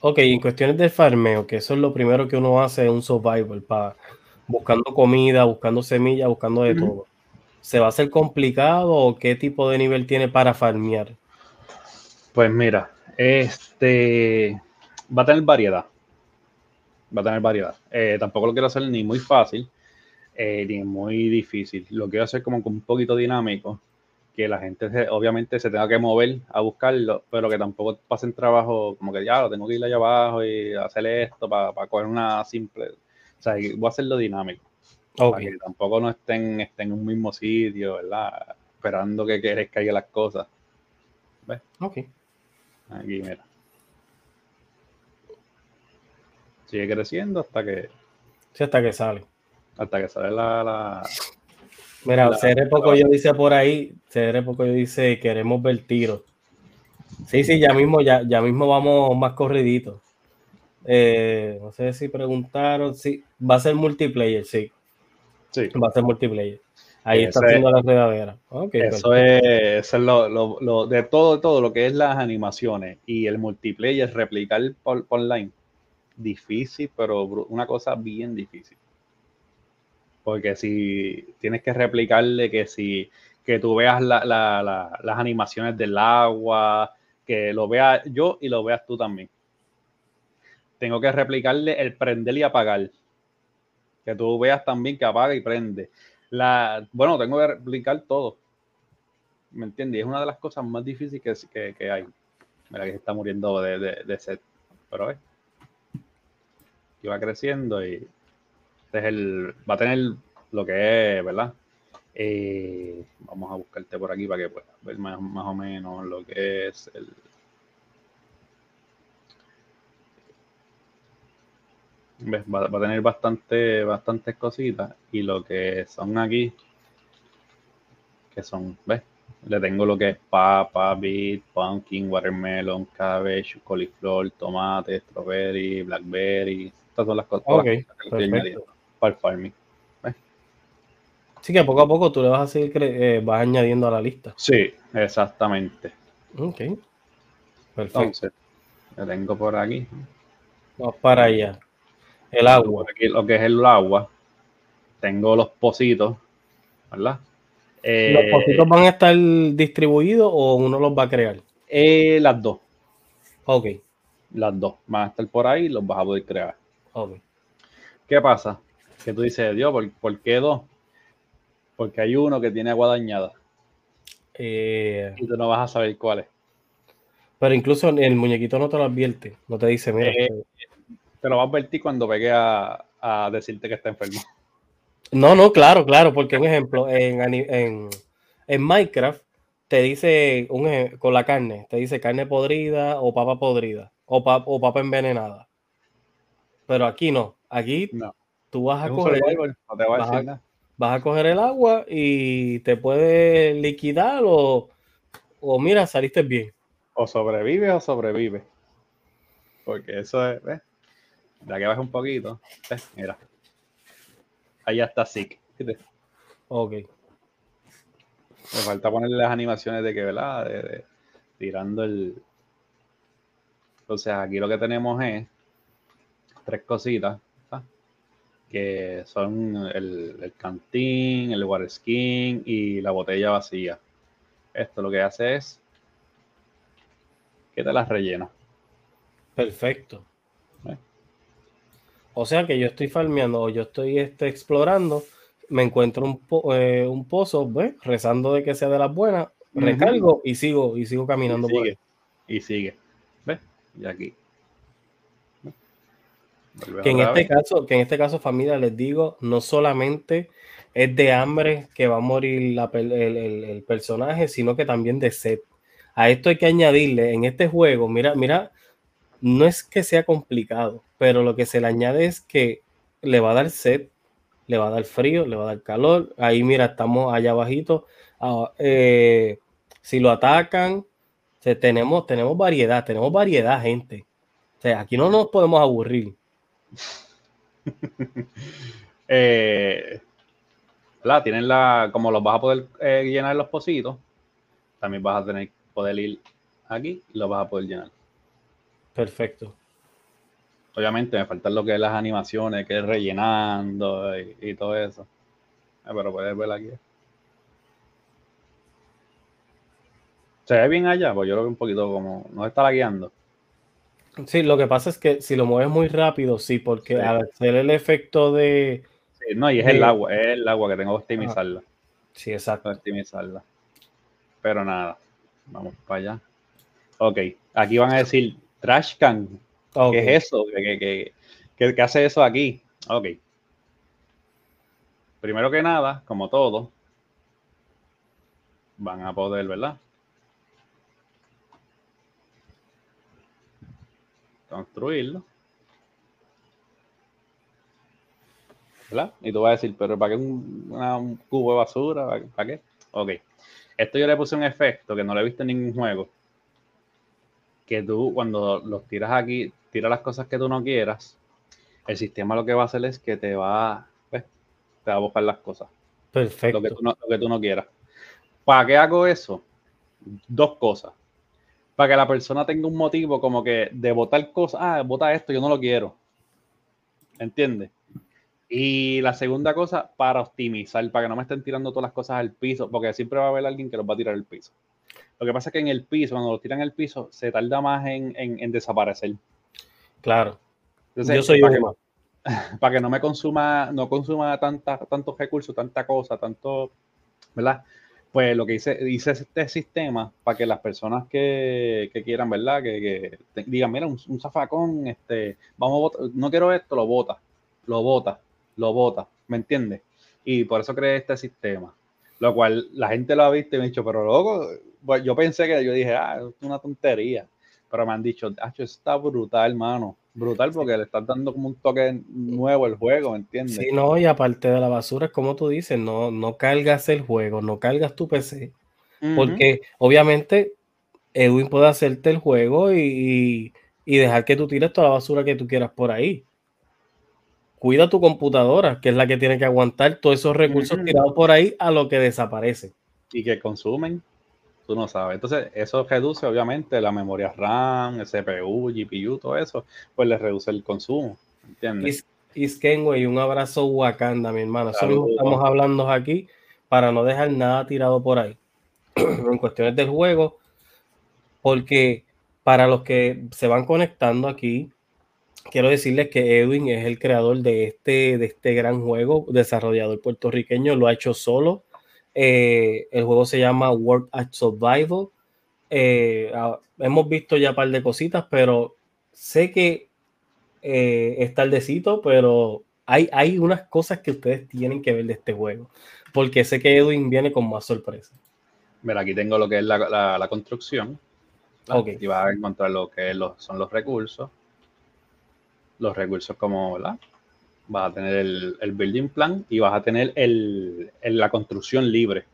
Ok, en cuestiones del farmeo, que eso es lo primero que uno hace en un survival, para buscando comida, buscando semillas, buscando de todo. ¿Se va a hacer complicado o qué tipo de nivel tiene para farmear? Pues mira, este va a tener variedad. Va a tener variedad. Eh, tampoco lo quiero hacer ni muy fácil eh, ni muy difícil. Lo quiero hacer como un poquito dinámico que la gente obviamente se tenga que mover a buscarlo, pero que tampoco pasen trabajo como que ya lo tengo que ir allá abajo y hacer esto para, coger una simple. O sea, voy a hacerlo dinámico. Para que tampoco no estén, estén en un mismo sitio, ¿verdad? Esperando que, que les caigan las cosas. ¿Ves? Ok. Aquí, mira. Sigue creciendo hasta que. Sí, hasta que sale. Hasta que sale la Mira, CR Poco yo dice por ahí, CR Poco yo dice, queremos ver tiro. Sí, sí, ya mismo, ya, ya mismo vamos más corriditos. Eh, no sé si preguntaron, sí, va a ser multiplayer, sí. Sí. Va a ser multiplayer. Ahí está haciendo la redadera. eso es, lo, de todo, todo lo que es las animaciones y el multiplayer, replicar por, online. Difícil, pero una cosa bien difícil. Porque si tienes que replicarle que si que tú veas las animaciones del agua, que lo vea yo y lo veas tú también. Tengo que replicarle el prender y apagar. Que tú veas también que apaga y prende. La, bueno, tengo que replicar todo. ¿Me entiendes? Es una de las cosas más difíciles que, que, hay. Mira que se está muriendo de, de, de set. Pero ves. Y va creciendo y este es el, va a tener lo que es, ¿verdad? Eh, vamos a buscarte por aquí para que puedas ver más, o menos lo que es el, Va, a tener bastante, bastantes cositas. Y lo que son aquí, que son, ¿ves? Le tengo lo que es papa, beet, pumpkin, watermelon, cabbage, cauliflower, tomate, strawberry, blackberry. Estas son las cosas okay, para el farming. Sí, que poco a poco tú le vas a seguir eh, vas añadiendo a la lista. Sí, exactamente. Ok. Perfecto. Entonces, le tengo por aquí. Vamos para allá. El agua. Aquí lo que es el agua. Tengo los pocitos, ¿verdad? ¿Los pocitos van a estar distribuidos o uno los va a crear? Eh, las dos. Ok. Las dos. Van a estar por ahí y los vas a poder crear. Ok. ¿Qué pasa? Que tú dices, Dios, ¿por, qué dos? Porque hay uno que tiene agua dañada. Eh, y tú no vas a saber cuál es. Pero incluso el muñequito no te lo advierte. No te dice, mira. Eh, te lo va a advertir cuando pegue a, a decirte que está enfermo. No, no, claro, claro, porque un ejemplo, en, Minecraft te dice, un con la carne, te dice carne podrida o papa podrida o, o papa envenenada. Pero aquí no, aquí no. tú vas a coger, vas, a, coger el agua y te puede liquidar o, o mira, saliste bien. O sobrevive o sobrevive. Porque eso es, ¿ves? De aquí abajo un poquito, mira. Allá está Sick. Ok. Me falta ponerle las animaciones de que, ¿verdad? De, tirando el. Entonces, aquí lo que tenemos es tres cositas que son el, el, cantín, el water skin y la botella vacía. Esto lo que hace es que te las rellena. Perfecto. O sea que yo estoy farmeando o yo estoy este, explorando, me encuentro un, eh, un pozo, ¿ves? rezando de que sea de las buenas, recargo y sigo y sigo caminando y sigue, Y sigue. ¿Ves? Y aquí. Que en este caso, que en este caso, familia, les digo, no solamente es de hambre que va a morir el, el, personaje, sino que también de sed. A esto hay que añadirle en este juego, mira, mira, no es que sea complicado, pero lo que se le añade es que le va a dar sed, le va a dar frío, le va a dar calor. Ahí mira, estamos allá abajito. Ah, eh, si lo atacan, tenemos, variedad, tenemos variedad, gente. O sea, aquí no nos podemos aburrir. eh, tienen la, como los vas a poder eh, llenar los pocitos, también vas a tener poder ir aquí y los vas a poder llenar. Perfecto. Obviamente me faltan lo que es las animaciones, que es rellenando y, todo eso. Ah, pero puedes ver aquí. Se ve bien allá, pues yo lo veo un poquito como. No está lagueando. Sí, lo que pasa es que si lo mueves muy rápido, sí, porque al hacer el efecto de. Sí, no, y es el agua, es el agua que tengo que optimizarla. Sí, exacto. Optimizarla. Pero nada, vamos para allá. Ok, aquí van a decir trash can. ¿Qué es eso? ¿Qué, hace eso aquí? Ok. Primero que nada, como todo, van a poder, ¿verdad? Construirlo. ¿Verdad? Y tú vas a decir, pero ¿para qué un, cubo de basura? ¿Para, ¿Para, qué? Ok. Esto yo le puse un efecto que no lo he visto en ningún juego. Que tú, cuando los tiras aquí, tira las cosas que tú no quieras, el sistema lo que va a hacer es que te va, te va a buscar las cosas. Perfecto. Lo que, tú no, lo que tú no quieras. ¿Para qué hago eso? Dos cosas. Para que la persona tenga un motivo como que de votar cosas, ah, vota esto, yo no lo quiero. ¿Entiendes? Y la segunda cosa, para optimizar, para que no me estén tirando todas las cosas al piso, porque siempre va a haber alguien que los va a tirar al piso. Lo que pasa es que en el piso, cuando los tiran al piso, se tarda más en, en desaparecer. Claro. Yo soy para, que, para que no me consuma, no consuma tanta, tantos recursos, tanta cosa, tanto, ¿verdad? Pues lo que hice, hice este sistema para que las personas que, quieran, ¿verdad? Que, digan, mira, un, zafacón, este, vamos a votar, no quiero esto, lo vota, lo vota, lo vota, ¿me entiendes? Y por eso creé este sistema. Lo cual la gente lo ha visto y me ha dicho, pero luego, pues, yo pensé que yo dije, ah, es una tontería. Pero me han dicho, está brutal, hermano. brutal porque le estás dando como un toque nuevo al juego, ¿me entiendes? Sí, no, y aparte de la basura, es como tú dices, no, no cargas el juego, no cargas tu PC, porque obviamente Edwin puede hacerte el juego y, dejar que tú tires toda la basura que tú quieras por ahí. Cuida tu computadora, que es la que tiene que aguantar todos esos recursos tirados por ahí a lo que desaparece. Y que consumen tú no sabes. Entonces, eso reduce obviamente la memoria RAM, el CPU, GPU, todo eso, pues le reduce el consumo. ¿Entiendes? y un abrazo Wakanda, mi hermano. Eso estamos hablando aquí para no dejar nada tirado por ahí. en cuestiones del juego, porque para los que se van conectando aquí, quiero decirles que Edwin es el creador de este, de este gran juego, desarrollador puertorriqueño, lo ha hecho solo eh, el juego se llama World at Survival. Eh, ah, hemos visto ya un par de cositas, pero sé que eh, es tardecito, pero hay, hay unas cosas que ustedes tienen que ver de este juego, porque sé que Edwin viene con más sorpresas. Mira, aquí tengo lo que es la, construcción. Okay. Y vas a encontrar lo que son los recursos. Los recursos como, ¿verdad? vas a tener el, building plan y vas a tener el, la construcción libre,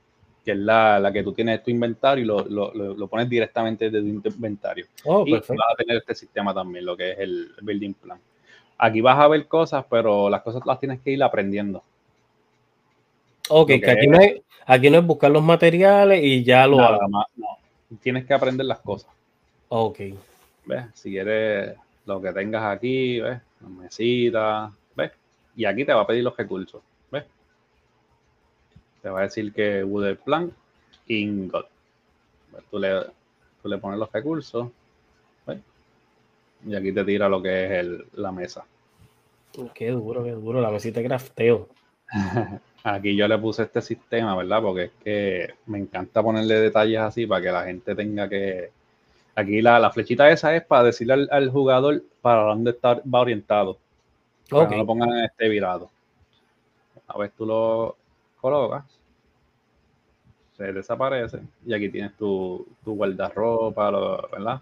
que es la, que tú tienes tu inventario y lo, pones directamente desde tu inventario. Oh, y vas a tener este sistema también, lo que es el, building plan. Aquí vas a ver cosas, pero las cosas las tienes que ir aprendiendo. Ok, que, aquí, no es, aquí no es buscar los materiales y ya lo nada Más, no. Tienes que aprender las cosas. Ok. ¿Ves? Si quieres lo que tengas aquí, ¿ves? Las mesitas, y aquí te va a pedir los recursos. ¿Ves? Te va a decir que Wooden Plan Ingot. Tú le, tú le pones los recursos. ¿ves? Y aquí te tira lo que es el, la mesa. Qué duro, qué duro. La mesita de crafteo. Aquí yo le puse este sistema, ¿verdad? Porque es que me encanta ponerle detalles así para que la gente tenga que. Aquí la, la flechita esa es para decirle al, al jugador para dónde está, va orientado. Okay. no lo pongan en este virado. A ver, tú lo colocas, se desaparece y aquí tienes tu, tu guardarropa, ¿verdad?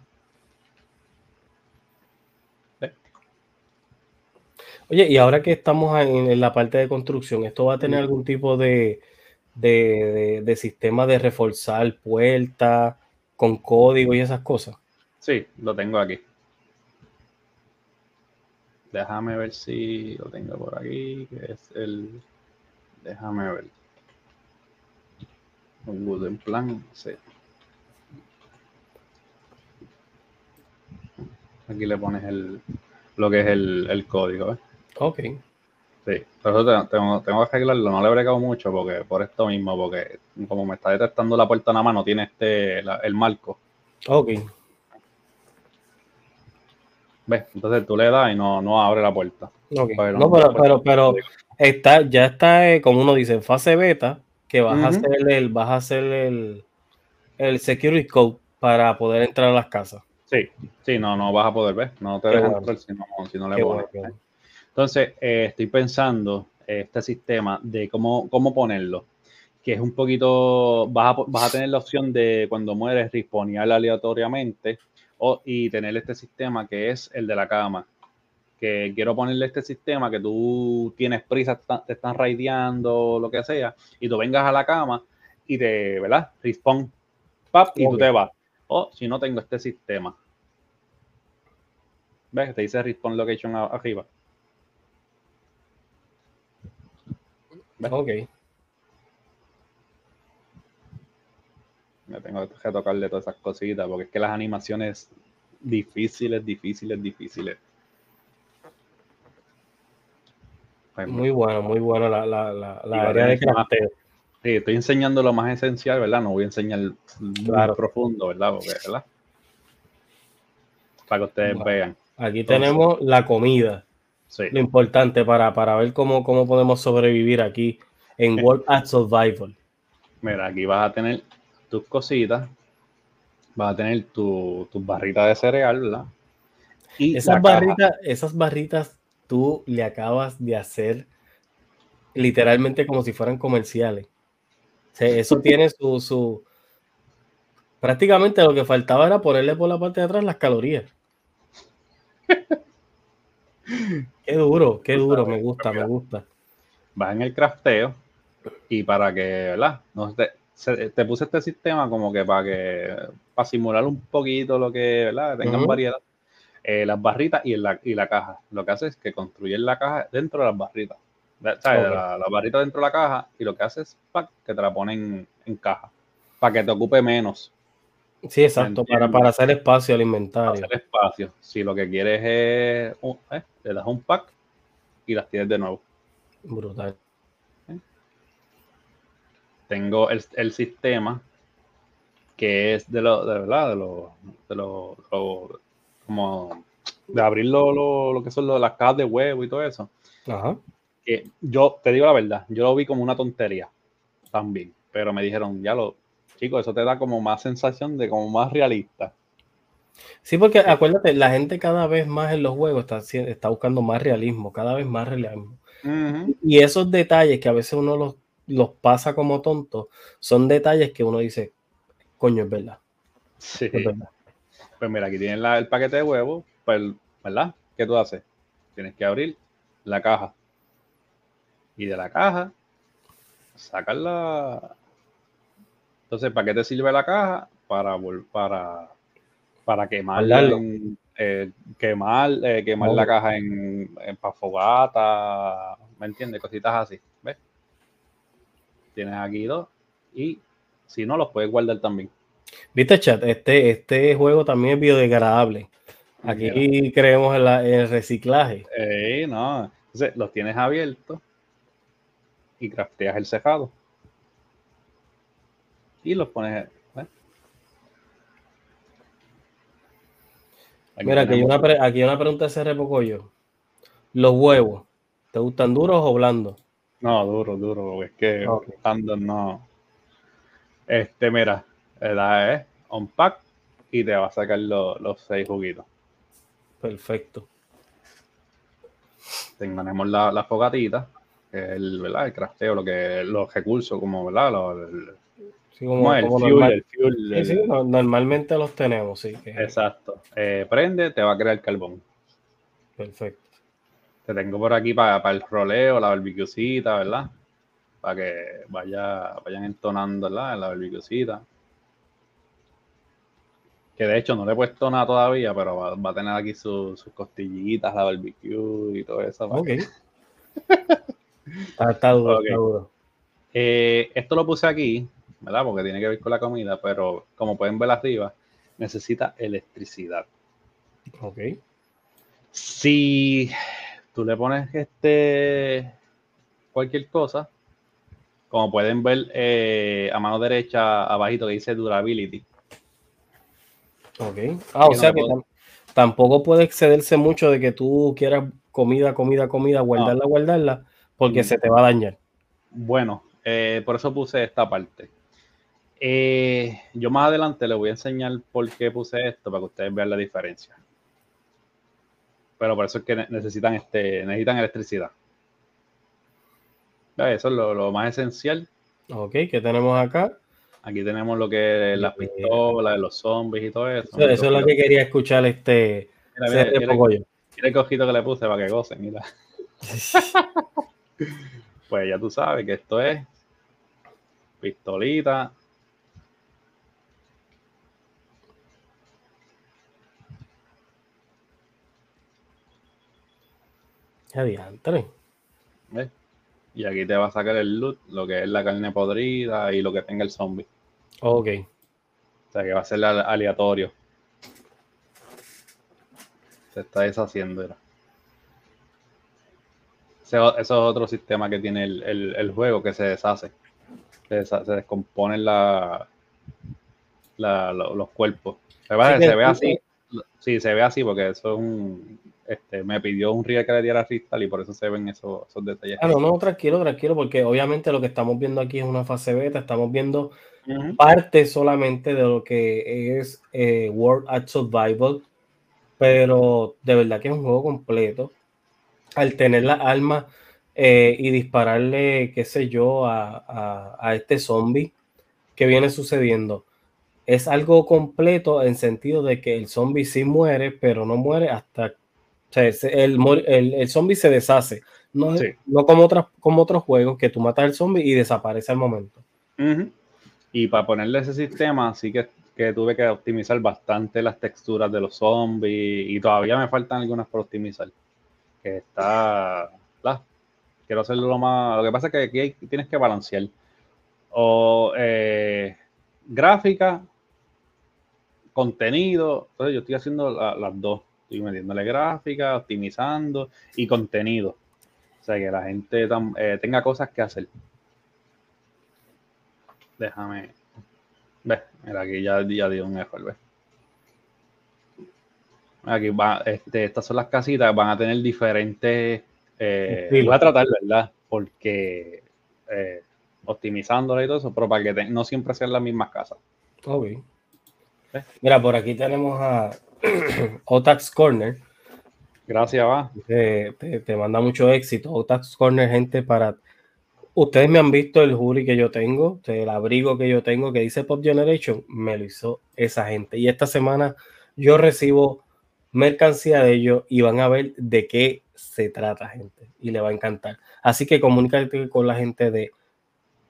Oye, y ahora que estamos en, la parte de construcción, ¿esto va a tener algún tipo de, de, de sistema de reforzar puertas con código y esas cosas? Sí, lo tengo aquí. Déjame ver si lo tengo por aquí, que es el... Déjame ver. Un Wooden Plan, sí. Aquí le pones el, lo que es el, código. ¿eh? Ok. Sí, pero eso tengo, tengo, que arreglarlo. No le he bregado mucho porque por esto mismo, porque como me está detectando la puerta nada más, no tiene este, el marco. Ok. ¿Ves? Entonces tú le das y no, no abre la puerta. no, pero, pero, pero, está, ya está, eh, como uno dice, en fase beta, que vas a hacer el, vas a hacer el, el security code para poder entrar a las casas. Sí, sí, no, no vas a poder ver, no te dejan entrar si no, si no le pones. Entonces, eh, estoy pensando este sistema de cómo, cómo ponerlo, que es un poquito, vas a, vas a tener la opción de cuando mueres respawnear aleatoriamente y tener este sistema que es el de la cama. Que quiero ponerle este sistema que tú tienes prisa, te están raideando, lo que sea, y tú vengas a la cama y te, ¿verdad? Respawn, pap, y tú te vas. O si no tengo este sistema. ¿Ves? Te dice respawn location arriba. Ok. Me tengo que tocarle todas esas cositas porque es que las animaciones difíciles, difíciles, difíciles. Pues muy bueno, muy bueno la, la, la, área de crafteo. Sí, estoy enseñando lo más esencial, ¿verdad? No voy a enseñar claro. profundo, ¿verdad? ¿verdad? Para que ustedes vean. Aquí tenemos la comida. Sí. Lo importante para, para ver cómo, cómo podemos sobrevivir aquí en World at Survival. Mira, aquí vas a tener tus cositas, vas a tener tus barritas de cereal, ¿verdad? Y esas barritas, esas barritas tú le acabas de hacer literalmente como si fueran comerciales. eso tiene su, su, Prácticamente lo que faltaba era ponerle por la parte de atrás las calorías. Qué duro, qué duro, me gusta, me gusta. Vas en el crafteo y para que, ¿verdad? No te, te puse este sistema como que para que, para simular un poquito lo que, ¿verdad? Tengan variedad. Eh, las barritas y, la, y la caja. Lo que hace es que construye la caja dentro de las barritas. ¿Sabes? La, barrita dentro de la caja y lo que hace es que te la ponen en caja para que te ocupe menos. Sí, exacto, para, para, hacer espacio al inventario. Para hacer espacio. Si lo que quieres es, eh, le das un pack y las tienes de nuevo. Brutal. ¿Eh? Tengo el, el, sistema que es de lo, de verdad, de lo, de lo, como de abrir lo, lo, que son las cajas de huevo y todo eso. Ajá. Que yo te digo la verdad, yo lo vi como una tontería también, pero me dijeron, ya lo, chicos, eso te da como más sensación de como más realista. Sí, porque acuérdate, la gente cada vez más en los juegos está, está buscando más realismo, cada vez más realismo. Y esos detalles que a veces uno los, los pasa como tontos, son detalles que uno dice, coño, es verdad. Sí. Pues mira, aquí tienes el paquete de huevos, pues, ¿verdad? ¿Qué tú haces? Tienes que abrir la caja. Y de la caja, sacar la, entonces, ¿para qué te sirve la caja? Para, para, para quemar, eh, quemar, eh, quemar la caja en, en fogata, ¿me entiendes? Cositas así, ¿ves? Tienes aquí dos y si no, los puedes guardar también. Viste, chat, este, este juego también es biodegradable. Aquí creemos en, el reciclaje. Eh, no, entonces los tienes abiertos y crafteas el cejado y los pones. ¿eh? Mira, aquí hay, una aquí una pregunta de ese Pocoyo. ¿Los huevos, te gustan duros o blandos? No, duro, duro, es que blandos no. Este, mira, da es un pack y te va a sacar los seis juguitos. Perfecto. Tenemos la, la fogatita, el, ¿verdad? el crafteo, lo que, los recursos, como ¿verdad? Como, el, fuel, normalmente los tenemos, sí. Exacto. Eh, prende, te va a crear carbón. Perfecto. Te tengo por aquí para, el roleo, la barbicucita, ¿verdad? Para que vaya, vayan entonando, ¿verdad? La barbicucita. Que de hecho no le he puesto nada todavía, pero va, a tener aquí sus costillitas, la barbecue y todo eso. Ok. está, duro, está duro. Eh, esto lo puse aquí ¿verdad? Porque tiene que ver con la comida, pero como pueden ver arriba, necesita electricidad. Ok. Si tú le pones este cualquier cosa, como pueden ver eh, a mano derecha abajito que dice durability. Ok. Ah, o sea que tampoco puede excederse mucho de que tú quieras comida, comida, comida, guardarla, guardarla, porque mm. se te va a dañar. Bueno, eh, por eso puse esta parte. Eh, yo más adelante les voy a enseñar por qué puse esto para que ustedes vean la diferencia. Pero por eso es que necesitan, este, necesitan electricidad. Eso es lo, más esencial. Ok, ¿qué tenemos acá? Aquí tenemos lo que es las pistolas, los zombies y todo eso. Eso, es lo que quería escuchar este. Mira, mira, el cojito que le puse para que gocen, mira. pues ya tú sabes que esto es pistolita, Y aquí te va a sacar el loot, lo que es la carne podrida y lo que tenga el zombie. Ok. O sea que va a ser aleatorio. Se está deshaciendo. eso es otro sistema que tiene el, juego que se deshace. Se, descomponen la, los cuerpos. Se, ve así. Sí, se ve así porque eso es un, este, me pidió un río que le diera cristal y por eso se ven esos, detalles. Ah, no, no, tranquilo, tranquilo, porque obviamente lo que estamos viendo aquí es una fase beta, estamos viendo parte solamente de lo que es eh, World at Survival, pero de verdad que es un juego completo. Al tener la alma eh, y dispararle, qué sé yo, a, a este zombie que viene sucediendo es algo completo en sentido de que el zombie sí muere, pero no muere hasta O sea, el, el, el zombie se deshace. No, no como, otras, como otros juegos que tú matas al zombie y desaparece al momento. Y para ponerle ese sistema, sí que, que, tuve que optimizar bastante las texturas de los zombies y todavía me faltan algunas por optimizar. Que está. quiero hacerlo lo más. Lo que pasa es que aquí tienes que balancear. O eh, gráfica, contenido. Entonces yo estoy haciendo las dos. Estoy metiéndole gráfica, optimizando y contenido o sea, que la gente eh, tenga cosas que hacer. Déjame. Ve, mira, aquí ya, ya dio un error, ve. Aquí va, este, estas son las casitas, van a tener diferentes. Eh, voy a tratar, ¿verdad? Porque eh, optimizándola y todo eso, pero para que no siempre sean las mismas casas. Ok. Mira, por aquí tenemos a Otax Corner Gracias, va. Te, manda mucho éxito. Tax Corner, gente, para. Ustedes me han visto el jury que yo tengo, el abrigo que yo tengo que dice Pop Generation, me lo hizo esa gente. Y esta semana yo recibo mercancía de ellos y van a ver de qué se trata, gente. Y le va a encantar. Así que comunícate con la gente de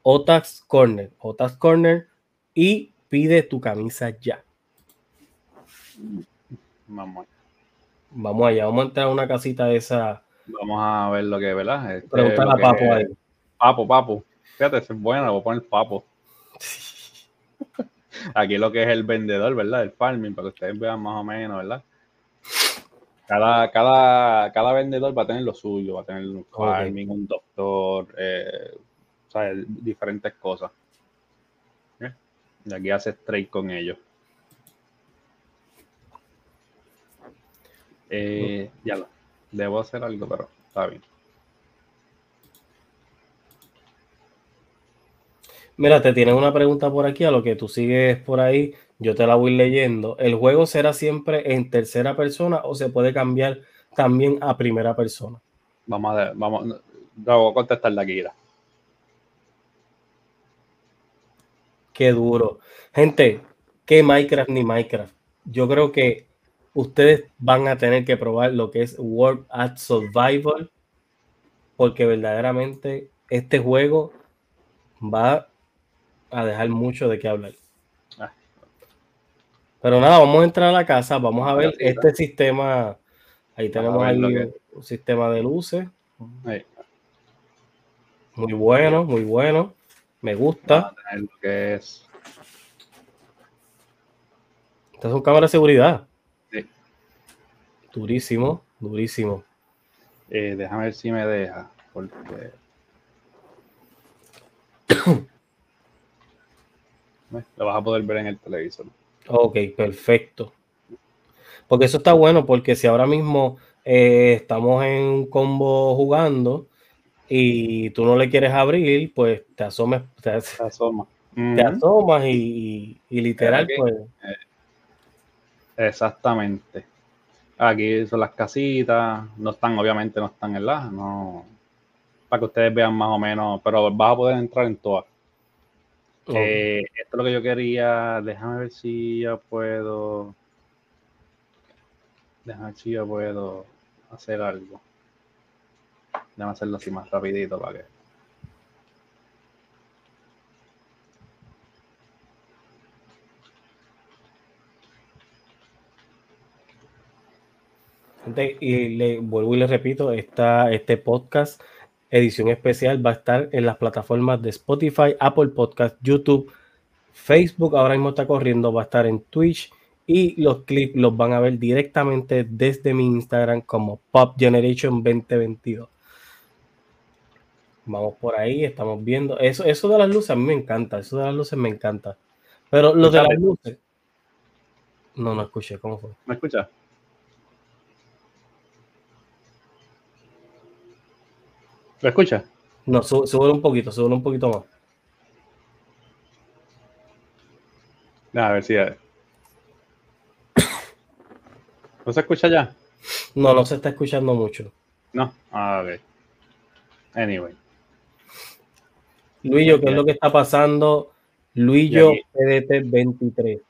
Otax Corner, Otax Corner y pide tu camisa ya. Vamos. Vamos allá, vamos a entrar a una casita de esa. Vamos a ver lo que ¿verdad? Este, Preguntar a Papo ahí. Papo, Papo. Fíjate, es buena, voy a poner Papo. Aquí lo que es el vendedor, ¿verdad? El farming, para que ustedes vean más o menos, ¿verdad? Cada, cada, cada vendedor va a tener lo suyo, va a tener un farming, un doctor, eh, diferentes cosas. Y aquí hace trade con ellos. Eh, ya lo. Debo hacer algo, pero está bien. Mira, te tienes una pregunta por aquí, a lo que tú sigues por ahí, yo te la voy leyendo. ¿El juego será siempre en tercera persona o se puede cambiar también a primera persona? Vamos a ver, vamos, voy a contestar la guía. Qué duro. Gente, ¿qué Minecraft ni Minecraft? Yo creo que ustedes van a tener que probar lo que es World at Survival, porque verdaderamente este juego va a dejar mucho de qué hablar. Ah. Pero nada, vamos a entrar a la casa, vamos a ver este sistema. Ahí tenemos ahí un sistema de luces. Muy bueno, muy bueno. Me gusta. es. Estas son cámaras de seguridad. Durísimo, durísimo. Eh, déjame ver si me deja, porque... Lo vas a poder ver en el televisor. Ok, perfecto. Porque eso está bueno, porque si ahora mismo eh, estamos en un combo jugando y tú no le quieres abrir, pues te asomas, te, asomas. Te asomas y, literal, pues. Eh, exactamente. Aquí son las casitas, no están, obviamente no están en la, no, para que ustedes vean más o menos, pero vas a poder entrar en todas. Eh, esto es lo que yo quería, déjame ver si ya puedo, déjame ver si ya puedo hacer algo. Déjame hacerlo así más rapidito para que y le vuelvo y le repito, esta, este podcast, edición especial, va a estar en las plataformas de Spotify, Apple Podcast, YouTube, Facebook, ahora mismo está corriendo, va a estar en Twitch y los clips los van a ver directamente desde mi Instagram como Pop Generation 2022. Vamos por ahí, estamos viendo. Eso, eso de las luces a mí me encanta, eso de las luces me encanta. Pero lo de las luces. No, no escuché, ¿cómo fue? ¿Me escuchas? ¿Lo escucha? No, sube, un poquito, sube un poquito más. A ver si. ¿No se escucha ya? No, no se está escuchando mucho. No, a ver. Anyway. Luillo, ¿qué es lo que está pasando? Luillo PDT 23.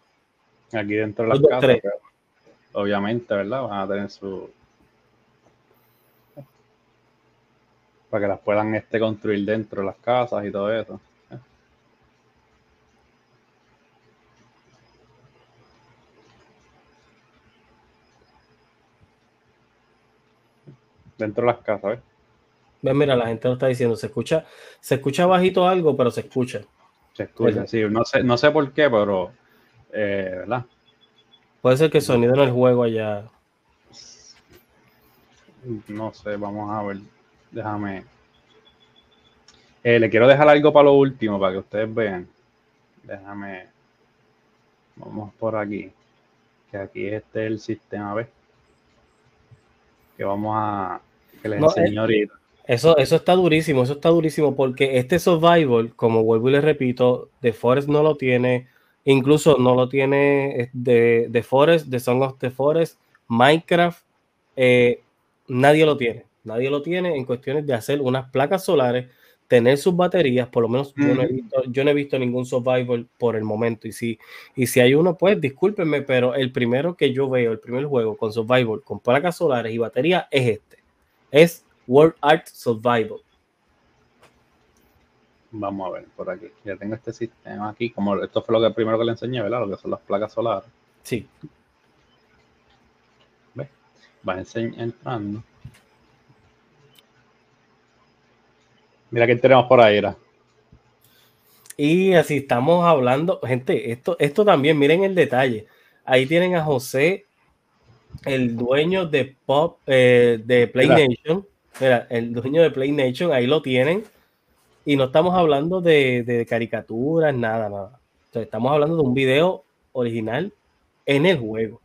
Aquí dentro de las casas, obviamente, ¿verdad? Van a tener su para que las puedan este, construir dentro de las casas y todo eso. Dentro de las casas, ¿ves? mira, la gente lo está diciendo, se escucha, se escucha bajito algo, pero se escucha. Se escucha, sí, no sé, no sé por qué, pero eh, ¿verdad? Puede ser que el sonido en el juego allá. No sé, vamos a ver. Déjame. Eh, le quiero dejar algo para lo último, para que ustedes vean. Déjame. Vamos por aquí. Que aquí este es el sistema, ¿ves? Que vamos a. Que les enseño eh, ahorita. Eso, eso está durísimo, eso está durísimo porque este survival, como vuelvo y les repito, The Forest no lo tiene, incluso no lo tiene de, The Forest, The Song of the Forest, Minecraft, eh, nadie lo tiene, nadie lo tiene en cuestiones de hacer unas placas solares, tener sus baterías, por lo menos yo, no he visto, yo no he visto ningún survival por el momento y si, y si hay uno, pues discúlpenme, pero el primero que yo veo, el primer juego con survival, con placas solares y batería es este, es World Art Survival. Vamos a ver por aquí. Ya tengo este sistema aquí. Como esto fue lo que primero que le enseñé, ¿verdad? Lo que son las placas solares. Sí. ¿Ves? Va entrando. Mira qué tenemos por ahí, era. Y así estamos hablando, gente, esto, esto también, miren el detalle. Ahí tienen a José, el dueño de Pop, eh, de Play Nation. Mira, el dueño de Play Nation, ahí lo tienen. Y no estamos hablando de, caricaturas, nada, nada. estamos hablando de un video original en el juego.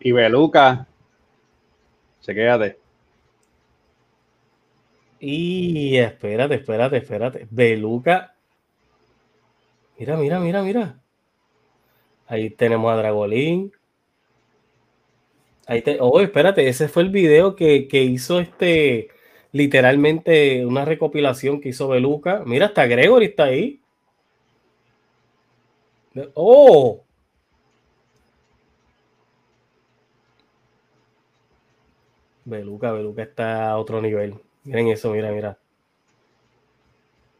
Y Beluca, chequéate. Y espérate, espérate, espérate. Beluca. Mira, mira, mira, mira. Ahí tenemos a Dragolín. Ahí te, oh, espérate, ese fue el video que, hizo este, literalmente una recopilación que hizo Beluca. Mira, hasta Gregory está ahí. Oh. Beluca, Beluca está a otro nivel. Miren eso, mira, mira.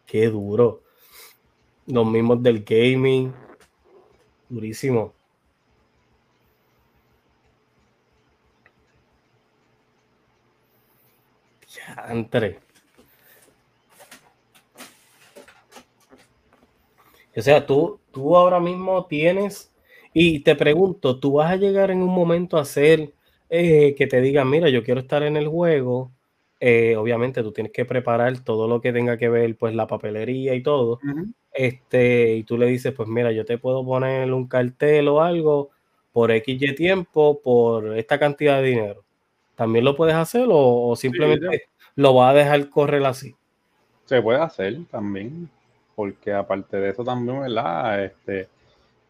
Qué duro. Los mismos del gaming. Durísimo. entre. O sea, tú, tú ahora mismo tienes, y te pregunto, ¿tú vas a llegar en un momento a hacer eh, que te digan, mira, yo quiero estar en el juego? Eh, obviamente tú tienes que preparar todo lo que tenga que ver, pues la papelería y todo. este, y tú le dices, pues mira, yo te puedo poner un cartel o algo por X tiempo, por esta cantidad de dinero. ¿También lo puedes hacer o, simplemente lo va a dejar correr así. Se puede hacer también, porque aparte de eso también, ¿verdad? Este,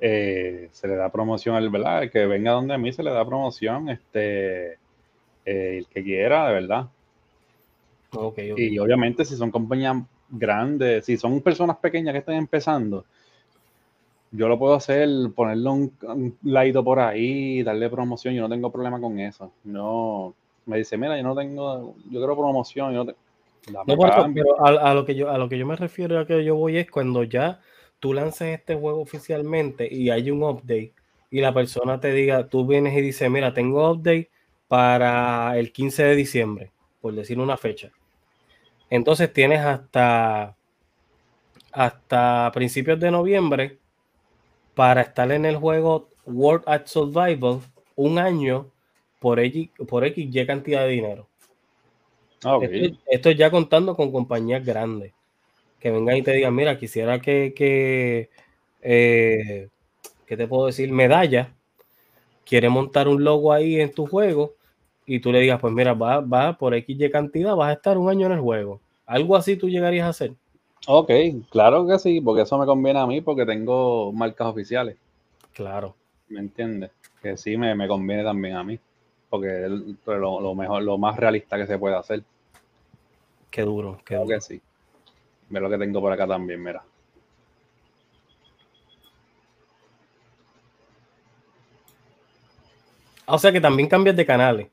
eh, se le da promoción al, ¿verdad? El que venga donde a mí se le da promoción, este, eh, el que quiera, de verdad. Y obviamente si son compañías grandes, si son personas pequeñas que están empezando, yo lo puedo hacer, ponerle un, un por ahí, darle promoción, yo no tengo problema con eso. No, me dice, mira, yo no tengo, yo quiero promoción, yo no, pero a, lo que yo, a lo que yo me refiero a que yo voy es cuando ya tú lances este juego oficialmente y hay un update y la persona te diga, tú vienes y dices, mira, tengo update para el 15 de diciembre, por decir una fecha. Entonces tienes hasta, hasta principios de noviembre para estar en el juego World at Survival un año por X, por X cantidad de dinero. Ah, esto, ya contando con compañías grandes que vengan y te digan, mira, quisiera que, que eh, ¿qué te puedo decir? Medalla, quiere montar un logo ahí en tu juego y tú le digas, pues mira, va, va por X cantidad, vas a estar un año en el juego. Algo así tú llegarías a hacer. Ok, claro que sí, porque eso me conviene a mí porque tengo marcas oficiales. Claro. ¿Me entiendes? Que sí me, me conviene también a mí porque es lo, mejor, lo más realista que se puede hacer. Qué duro, qué Creo que sí. Ve lo que tengo por acá también, mira. O sea que también cambias de canales.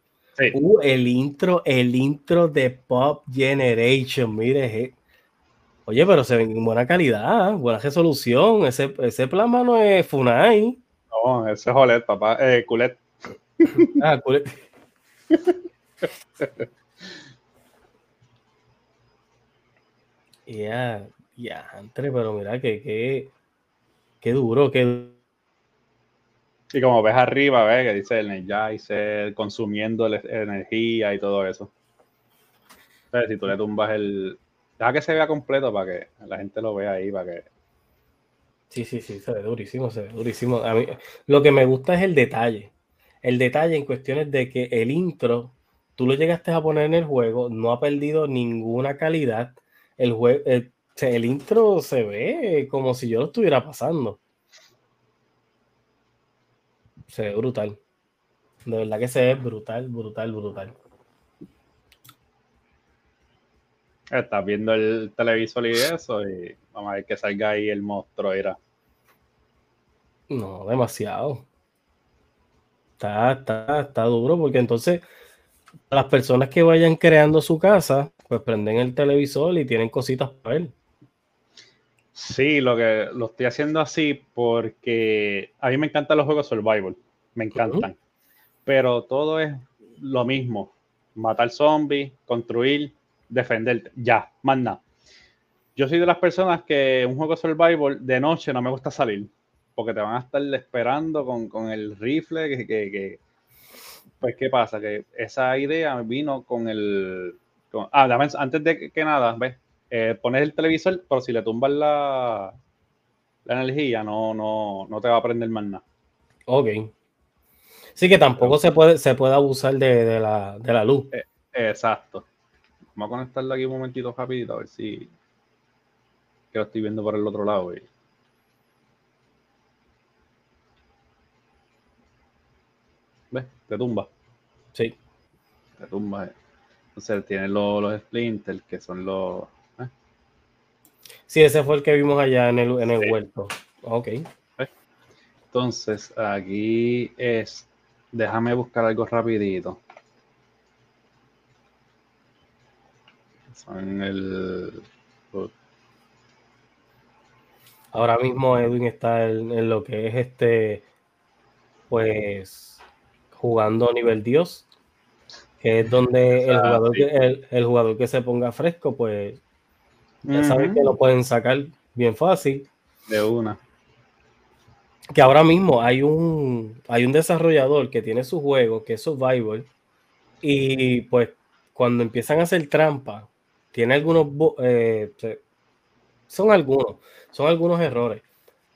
Uh, el intro, el intro de Pop Generation, mire. Oye, pero se ve en buena calidad, buena resolución. Ese, ese plasma no es Funai. No, ese es OLED, papá. Eh, Culet. ah, Culet. Ya, ya, entre, pero mira que, que, qué duro, qué y como ves arriba, ves que dice Energizer, consumiendo energía y todo eso. Entonces, si tú le tumbas el. Deja que se vea completo para que la gente lo vea ahí, para que. Sí, sí, sí, se ve durísimo, se ve durísimo. A mí, lo que me gusta es el detalle. El detalle en cuestiones de que el intro, tú lo llegaste a poner en el juego, no ha perdido ninguna calidad. El, juego, el, el intro se ve como si yo lo estuviera pasando se ve brutal. De verdad que se ve brutal, brutal, brutal. Estás viendo el televisor y eso, y vamos a ver que salga ahí el monstruo, era. No, demasiado. Está, está, está duro, porque entonces las personas que vayan creando su casa, pues prenden el televisor y tienen cositas para ver. Sí, lo que lo estoy haciendo así porque a mí me encantan los juegos survival, me encantan. Pero todo es lo mismo. Matar zombies, construir, defenderte. Ya, más nada. Yo soy de las personas que un juego survival de noche no me gusta salir. Porque te van a estar esperando con, el rifle. Que, pues, ¿qué pasa? Que esa idea vino con el. ah, antes de que, nada, ¿ves? Eh, pones el televisor, pero si le tumbas la, la energía, no, no, no te va a prender más nada. Ok. Sí, que tampoco se puede, se puede abusar de, la, luz. Eh, exacto. Vamos a conectarlo aquí un momentito rapidito, a ver si que lo estoy viendo por el otro lado. ¿Ves? Te tumba. Sí. Te tumba. Eh. Entonces tiene los, los splinters, que son los Sí, ese fue el que vimos allá en el, en el huerto. Ok. Entonces, aquí es. Déjame buscar algo rapidito. Son el. Ahora mismo Edwin está en, lo que es este. Pues. Jugando nivel Dios. Que es donde el, jugador que, el jugador que se ponga fresco, pues ya saben que lo pueden sacar bien fácil. De una. Que ahora mismo hay un, hay un desarrollador que tiene su juego, que es Survival, y pues cuando empiezan a hacer trampa, tiene algunos, eh, son algunos, son algunos errores,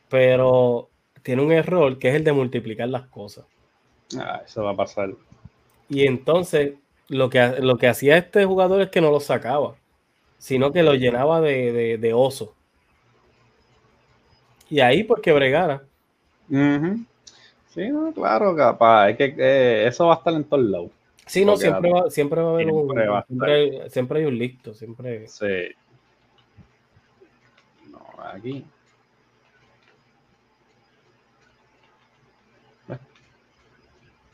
pero tiene un error que es el de multiplicar las cosas. Ah, eso va a pasar. Y entonces lo que, lo que hacía este jugador es que no lo sacaba sino que lo llenaba de, de, oso. Y ahí pues que bregara. Sí, claro, capaz. Es que eh, eso va a estar en todos lados. Sí, no, siempre va, siempre va a haber un. Siempre, hay un listo, siempre. Sí. No, aquí.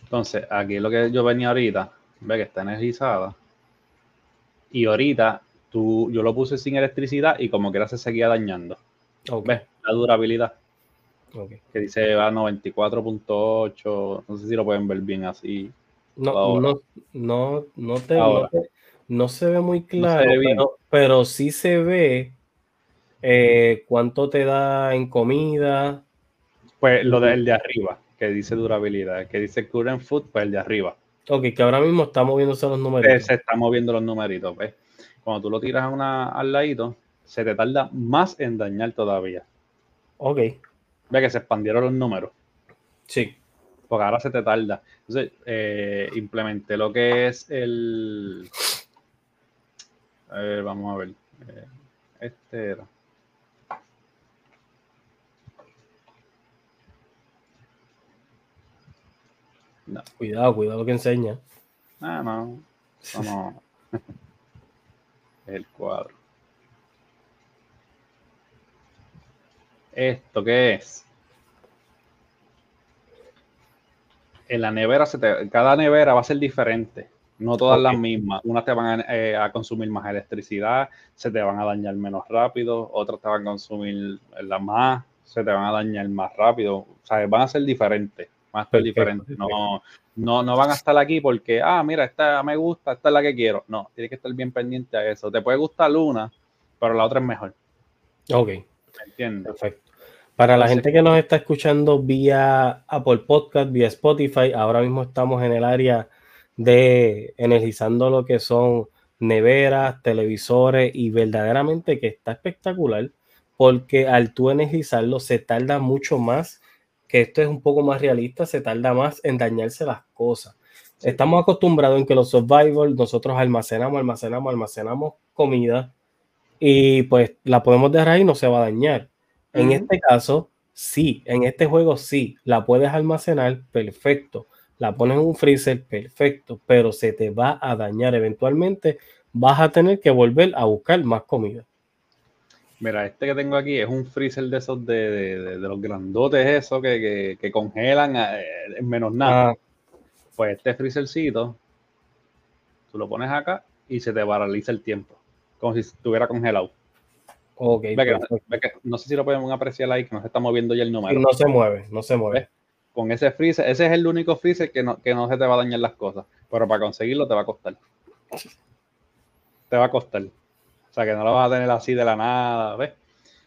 Entonces, aquí lo que yo venía ahorita, ve que está energizada. Y ahorita yo lo puse sin electricidad y como que era se seguía dañando. ¿Ves? La durabilidad. Que dice va 94.8. No sé si lo pueden ver bien así. No, no, no, no, te, no, se ve muy claro, pero, pero, sí se ve eh, cuánto te da en comida. Pues lo del de arriba, que dice durabilidad, que dice current food, pues el de arriba. Ok, que ahora mismo está moviéndose los numeritos. Se está moviendo los numeritos, ¿ves? Cuando tú lo tiras una, al ladito, se te tarda más en dañar todavía. Ok. Ve que se expandieron los números. Sí. Porque ahora se te tarda. Entonces, eh, implementé lo que es el. A ver, vamos a ver. Eh, este era. No. Cuidado, cuidado que enseña. Ah, no. Vamos. El cuadro. ¿Esto qué es? En la nevera, se cada nevera va a ser diferente. No todas las mismas. Unas te van eh, a, consumir más electricidad, se te van a dañar menos rápido, otras te van a consumir la más, se te van a dañar más rápido. O sea, van a ser diferentes, más diferentes. No, no, no van a estar aquí porque, ah, mira, esta me gusta, esta es la que quiero. No, tienes que estar bien pendiente a eso. Te puede gustar una, pero la otra es mejor. Ok. ¿Entiendes? Perfecto. Para la gente que nos está escuchando vía Apple Podcast, vía Spotify, ahora mismo estamos en el área de energizando lo que son neveras, televisores y verdaderamente que está espectacular porque al tú energizarlo se tarda mucho más, que esto es un poco más realista, se tarda más en dañarse las cosas. Estamos acostumbrados en que los survival nosotros almacenamos, almacenamos, almacenamos comida y pues la podemos dejar ahí y no se va a dañar. En este caso, sí, en este juego sí, la puedes almacenar, perfecto la pones en un freezer, perfecto, pero se te va a dañar eventualmente, vas a tener que volver a buscar más comida. Mira, este que tengo aquí es un freezer de esos de, los grandotes, esos que, congelan eh, en menos nada. Ah. Pues este freezercito, tú lo pones acá y se te paraliza el tiempo, como si estuviera congelado. Ok. no sé si lo podemos apreciar ahí, que no se está moviendo ya el número. No se mueve, no se mueve con ese freezer, ese es el único freezer que no, que no se te va a dañar las cosas, pero para conseguirlo te va a costar. Te va a costar. O sea que no lo vas a tener así de la nada, ¿ves?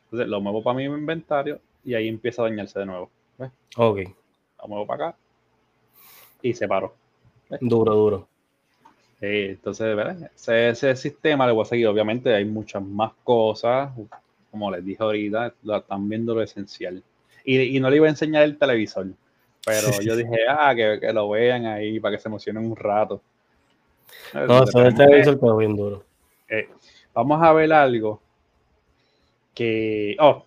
Entonces lo muevo para mi inventario y ahí empieza a dañarse de nuevo. ¿Ves? Ok. Lo muevo para acá y se paró. Duro, duro. Sí, entonces, ¿verdad? Ese, sistema le voy a seguir. Obviamente hay muchas más cosas. Como les dije ahorita, están viendo lo esencial. Y, y no le iba a enseñar el televisor pero yo dije, ah, que, lo vean ahí para que se emocionen un rato. No, eso el quedó bien duro. Eh, vamos a ver algo que. Oh,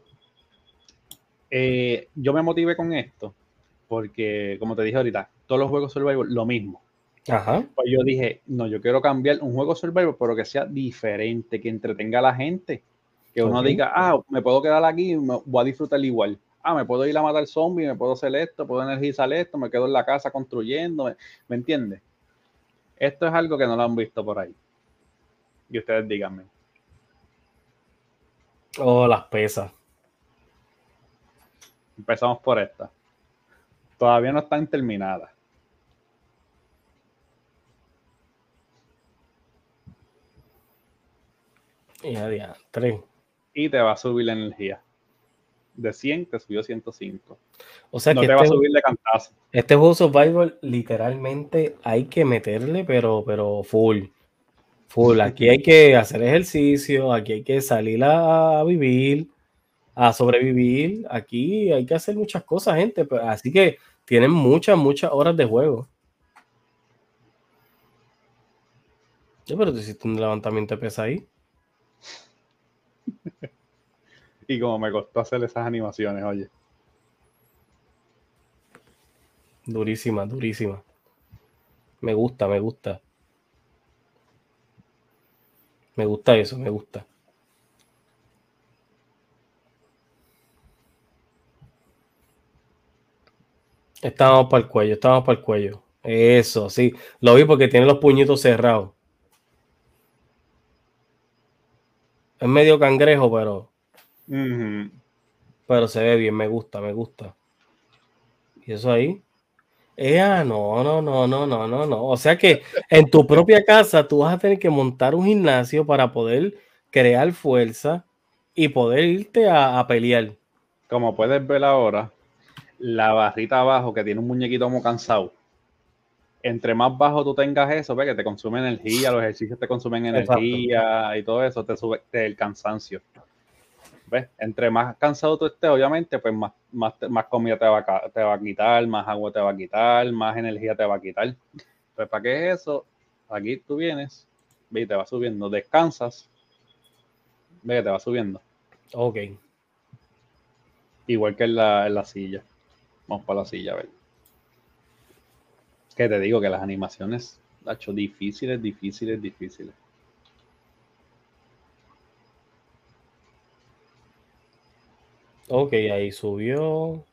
eh, yo me motivé con esto porque, como te dije ahorita, todos los juegos Survival lo mismo. Ajá. Pues yo dije, no, yo quiero cambiar un juego Survival, pero que sea diferente, que entretenga a la gente. Que uno diga, ah, me puedo quedar aquí me voy a disfrutar igual ah, me puedo ir a matar zombies, me puedo hacer esto, puedo energizar esto, me quedo en la casa construyendo, ¿me, ¿me entiendes? Esto es algo que no lo han visto por ahí. Y ustedes díganme. Oh, las pesas. Empezamos por esta. Todavía no están terminadas. Y a tres. Y te va a subir la energía de 100 te subió 105. O sea no que te va a este subir de cantazo. Este juego Survival literalmente hay que meterle, pero, pero full. Full. Aquí hay que hacer ejercicio, aquí hay que salir a vivir, a sobrevivir. Aquí hay que hacer muchas cosas, gente. Así que tienen muchas, muchas horas de juego. Yo, pero tú hiciste un levantamiento de pesa ahí. Y como me costó hacer esas animaciones, oye. Durísima, durísima. Me gusta, me gusta. Me gusta eso, me gusta. Estamos para el cuello, estamos para el cuello. Eso, sí. Lo vi porque tiene los puñitos cerrados. Es medio cangrejo, pero pero se ve bien, me gusta, me gusta. ¿Y eso ahí? Eh, no, no, no, no, no, no, no. O sea que en tu propia casa tú vas a tener que montar un gimnasio para poder crear fuerza y poder irte a, pelear. Como puedes ver ahora, la barrita abajo que tiene un muñequito muy cansado. Entre más bajo tú tengas eso, ve que te consume energía, los ejercicios te consumen energía y todo eso, te sube el cansancio. Entre más cansado tú estés, obviamente, pues más, más, más comida te va, te va a quitar, más agua te va a quitar, más energía te va a quitar. Pues, ¿para qué es eso? Aquí tú vienes, ve y te va subiendo, descansas, ve que te va subiendo. Ok. Igual que en la, en la silla. Vamos para la silla, a ver. Que te digo que las animaciones, hecho difíciles, difíciles, difíciles. Ok, ahí subió.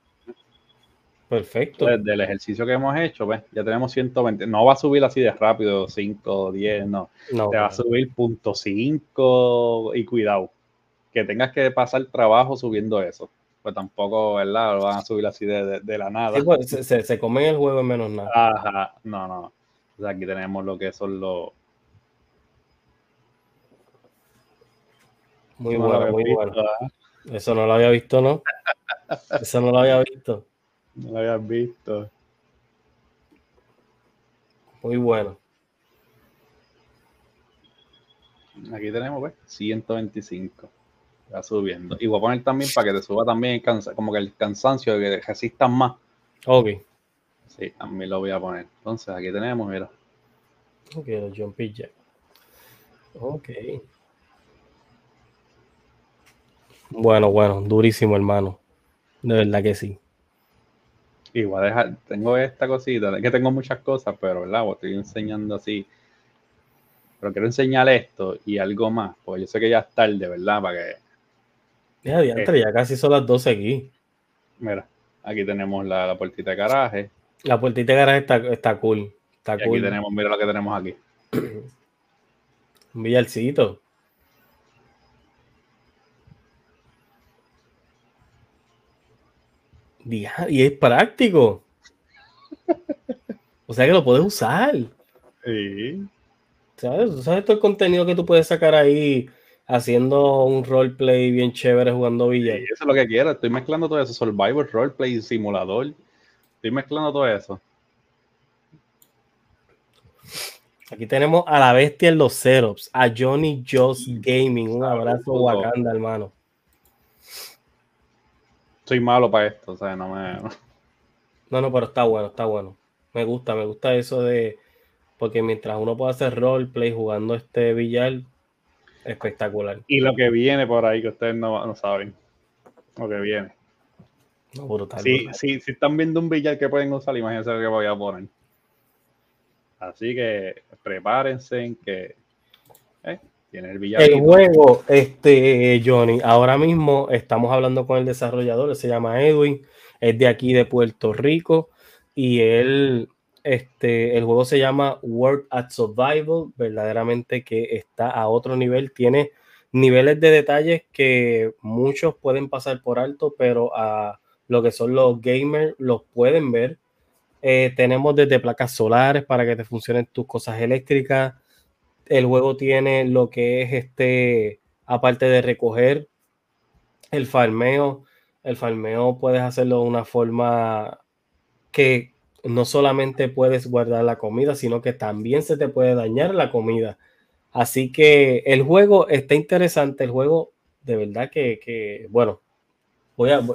Perfecto. Desde el ejercicio que hemos hecho, pues, ya tenemos 120. No va a subir así de rápido, 5, 10, no. no Te va a subir punto 5 y cuidado. Que tengas que pasar trabajo subiendo eso. Pues tampoco, ¿verdad? Lo van a subir así de, la nada. pues, se, se, comen el juego en menos nada. Ajá, no, no. aquí tenemos lo que son los. Muy bueno, muy bueno. Eso no lo había visto, ¿no? Eso no lo había visto. No lo habías visto. Muy bueno. Aquí tenemos, pues, 125. Va subiendo. Y voy a poner también para que te suba también el cansancio, como que el cansancio de que resistan más. Ok. Sí, también lo voy a poner. Entonces, aquí tenemos, mira. Ok, los jumpy jack. Ok. Bueno, bueno, durísimo, hermano. De verdad que sí. Igual dejar, tengo esta cosita, es que tengo muchas cosas, pero ¿verdad? estoy enseñando así. Pero quiero enseñar esto y algo más, porque yo sé que ya es tarde, ¿verdad? Para que. Ya, eh, ya casi son las 12 aquí. Mira, aquí tenemos la, puertita de garaje. La puertita de garaje está, está cool. Está y Aquí tenemos, mira lo que tenemos aquí. Un villarcito. Y es práctico. O sea que lo puedes usar. Sí. ¿Sabes? ¿Sabes todo el contenido que tú puedes sacar ahí haciendo un roleplay bien chévere jugando billar? eso es lo que quiero. Estoy mezclando todo eso. Survivor, roleplay, simulador. Estoy mezclando todo eso. Aquí tenemos a la bestia en los setups, a Johnny Joss Gaming. Un abrazo, Wakanda, hermano soy malo para esto, o sea, no me... No, no, pero está bueno, está bueno. Me gusta, me gusta eso de... Porque mientras uno puede hacer roleplay jugando este billar, espectacular. Y lo que viene por ahí, que ustedes no, saben. Lo que viene. No, brutal. Sí, sí, si están viendo un billar que pueden usar, imagínense lo que voy a poner. Así que prepárense en que ¿eh? El juego, este, Johnny, ahora mismo estamos hablando con el desarrollador, se llama Edwin, es de aquí de Puerto Rico y él, este, el juego se llama World at Survival, verdaderamente que está a otro nivel, tiene niveles de detalles que muchos pueden pasar por alto, pero a lo que son los gamers los pueden ver. Eh, tenemos desde placas solares para que te funcionen tus cosas eléctricas, el juego tiene lo que es este, aparte de recoger el farmeo, el farmeo puedes hacerlo de una forma que no solamente puedes guardar la comida, sino que también se te puede dañar la comida. Así que el juego está interesante, el juego de verdad que, bueno, voy a,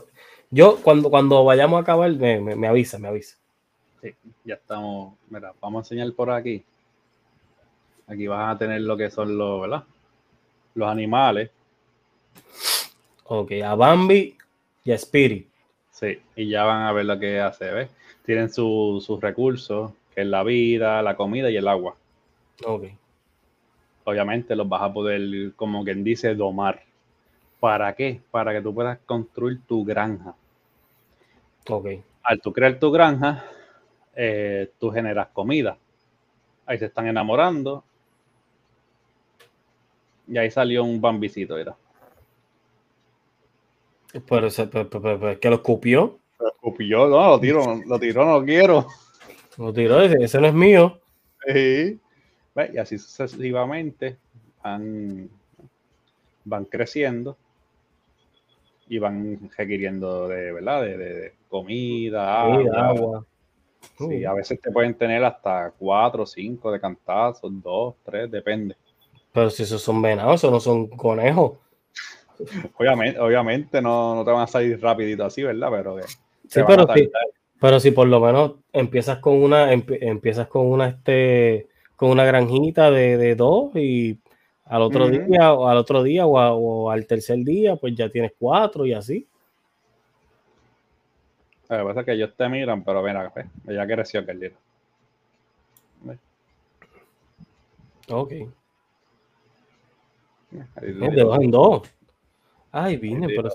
yo cuando, cuando vayamos a acabar me, me avisa, me avisa. Sí, ya estamos, mira, vamos a enseñar por aquí. Aquí vas a tener lo que son los, ¿verdad? Los animales. Ok, a Bambi y a Spirit. Sí, y ya van a ver lo que hace, ¿ves? Tienen sus recursos, que es la vida, la comida y el agua. Ok. Obviamente los vas a poder, como quien dice, domar. ¿Para qué? Para que tú puedas construir tu granja. Ok. Al tú crear tu granja, eh, tú generas comida. Ahí se están enamorando y ahí salió un bambicito, era. Pero, pero, que lo escupió. Lo escupió, no, lo tiró, lo tiró, no lo quiero. Lo tiró, ese no es mío. Sí. Y así sucesivamente van, van creciendo y van requiriendo de, ¿verdad? De, comida, agua. Sí, uh. a veces te pueden tener hasta cuatro, cinco de cantazos, dos, tres, depende. Pero si esos son venados, esos no son conejos. Obviamente, obviamente no, te van a salir rapidito así, ¿verdad? Pero, sí, pero, si, pero si por lo menos empiezas con una, empiezas con una, este, con una granjita de, dos y al otro día o al otro día o, al tercer día, pues ya tienes cuatro y así. Lo que pasa es que ellos te miran, pero ven acá, ya creció aquel día. Ok. De dos en dos. Ay, vine, pero.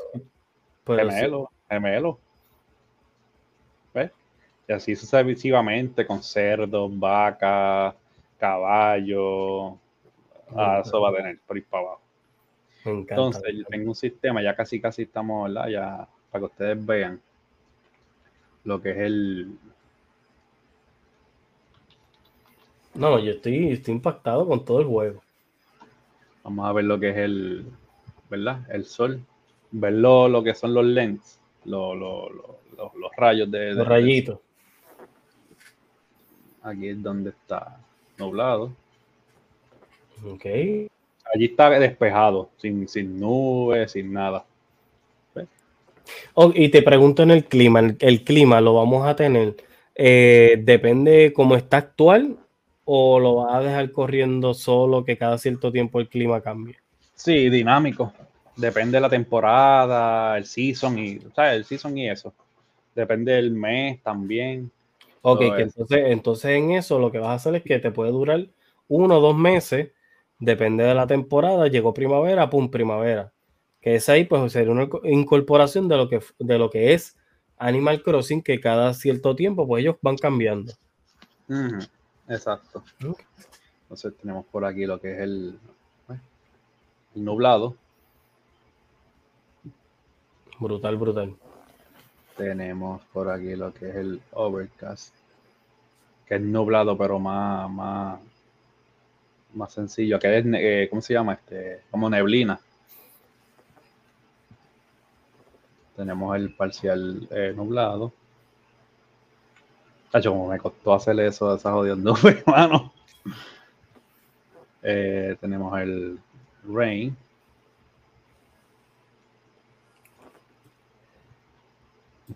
gemelo, gemelo. ¿Ves? Y así sucesivamente con cerdos, vacas, caballos. Ah, eso va a tener por ir para abajo. Entonces, yo tengo un sistema, ya casi casi estamos, ¿verdad? Ya para que ustedes vean lo que es el. No, yo estoy, estoy impactado con todo el juego. Vamos a ver lo que es el, ¿verdad? El sol. Ver lo, que son los lens, los, rayos de... Los rayitos. Aquí es donde está nublado. Ok. Allí está despejado, sin, sin nubes, sin nada. Oh, y te pregunto en el clima, el, clima lo vamos a tener, eh, depende cómo está actual o lo vas a dejar corriendo solo que cada cierto tiempo el clima cambie. Sí, dinámico. Depende de la temporada, el season y, ¿sabes? El season y eso. Depende del mes también. Ok, entonces, entonces en eso lo que vas a hacer es que te puede durar uno o dos meses, depende de la temporada, llegó primavera, pum, primavera que es ahí pues sería una incorporación de lo que, de lo que es Animal Crossing, que cada cierto tiempo pues ellos van cambiando. Exacto. Entonces tenemos por aquí lo que es el, el nublado. Brutal, brutal. Tenemos por aquí lo que es el overcast, que es nublado pero más, más, más sencillo, que es, eh, ¿cómo se llama? Este, como neblina. Tenemos el parcial eh, nublado. Como me costó hacer eso, esa jodida nube, hermano. Eh, tenemos el rain.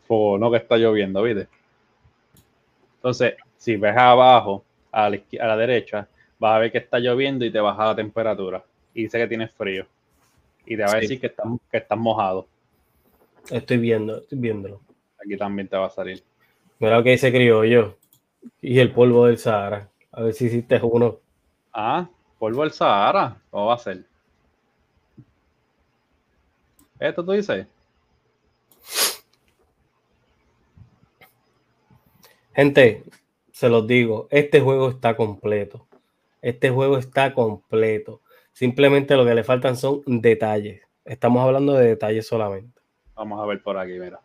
Fuego, no que está lloviendo, ¿viste? Entonces, si ves abajo, a la, a la derecha, vas a ver que está lloviendo y te baja la temperatura. Y dice que tienes frío. Y te va a decir que estás, que estás mojado. Estoy viendo, estoy viéndolo. Aquí también te va a salir. Mira lo que dice criollo. Y el polvo del Sahara. A ver si hiciste uno. Ah, polvo del Sahara. ¿Cómo va a ser? ¿Esto tú dices? Gente, se los digo, este juego está completo. Este juego está completo. Simplemente lo que le faltan son detalles. Estamos hablando de detalles solamente. Vamos a ver por aquí, mira.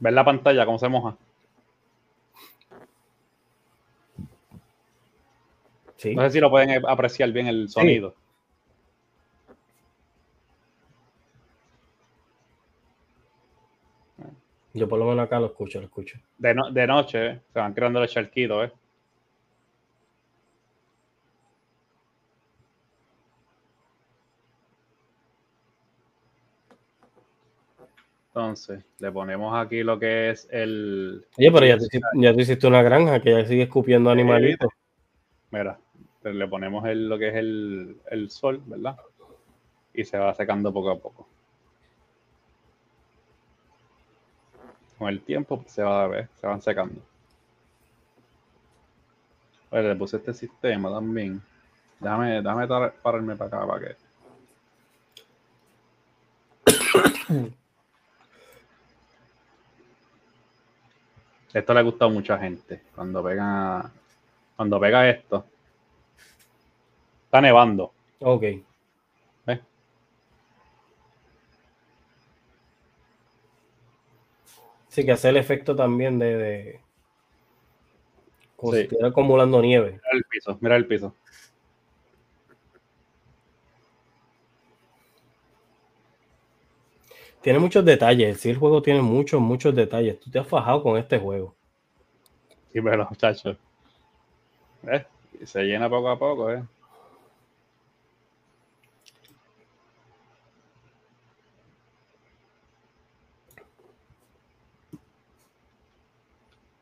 ¿Ves la pantalla cómo se moja? Sí. No sé si lo pueden apreciar bien el sonido. Yo por lo menos acá lo escucho, lo escucho. De, de noche, ¿eh? se van creando los charquitos, ¿eh? Entonces, le ponemos aquí lo que es el. Oye, pero ya te, hiciste una granja que ya sigue escupiendo animalitos. Mira, le ponemos lo que es el, el sol, ¿verdad? Y se va secando poco a poco. Con el tiempo pues, se va a ver, se van secando. Oye, le puse este sistema también. Déjame, déjame pararme para acá para que. Esto le ha gustado a mucha gente. Cuando pega, cuando pega esto, está nevando. Ok. ¿Ves? Sí, que hace el efecto también de, de como si estuviera acumulando nieve. Mira el piso, mira el piso. Tiene muchos detalles. Sí, el juego tiene muchos, muchos detalles. Tú te has fajado con este juego. Sí, pero muchachos. ¿Ves? Se llena poco a poco, ¿eh?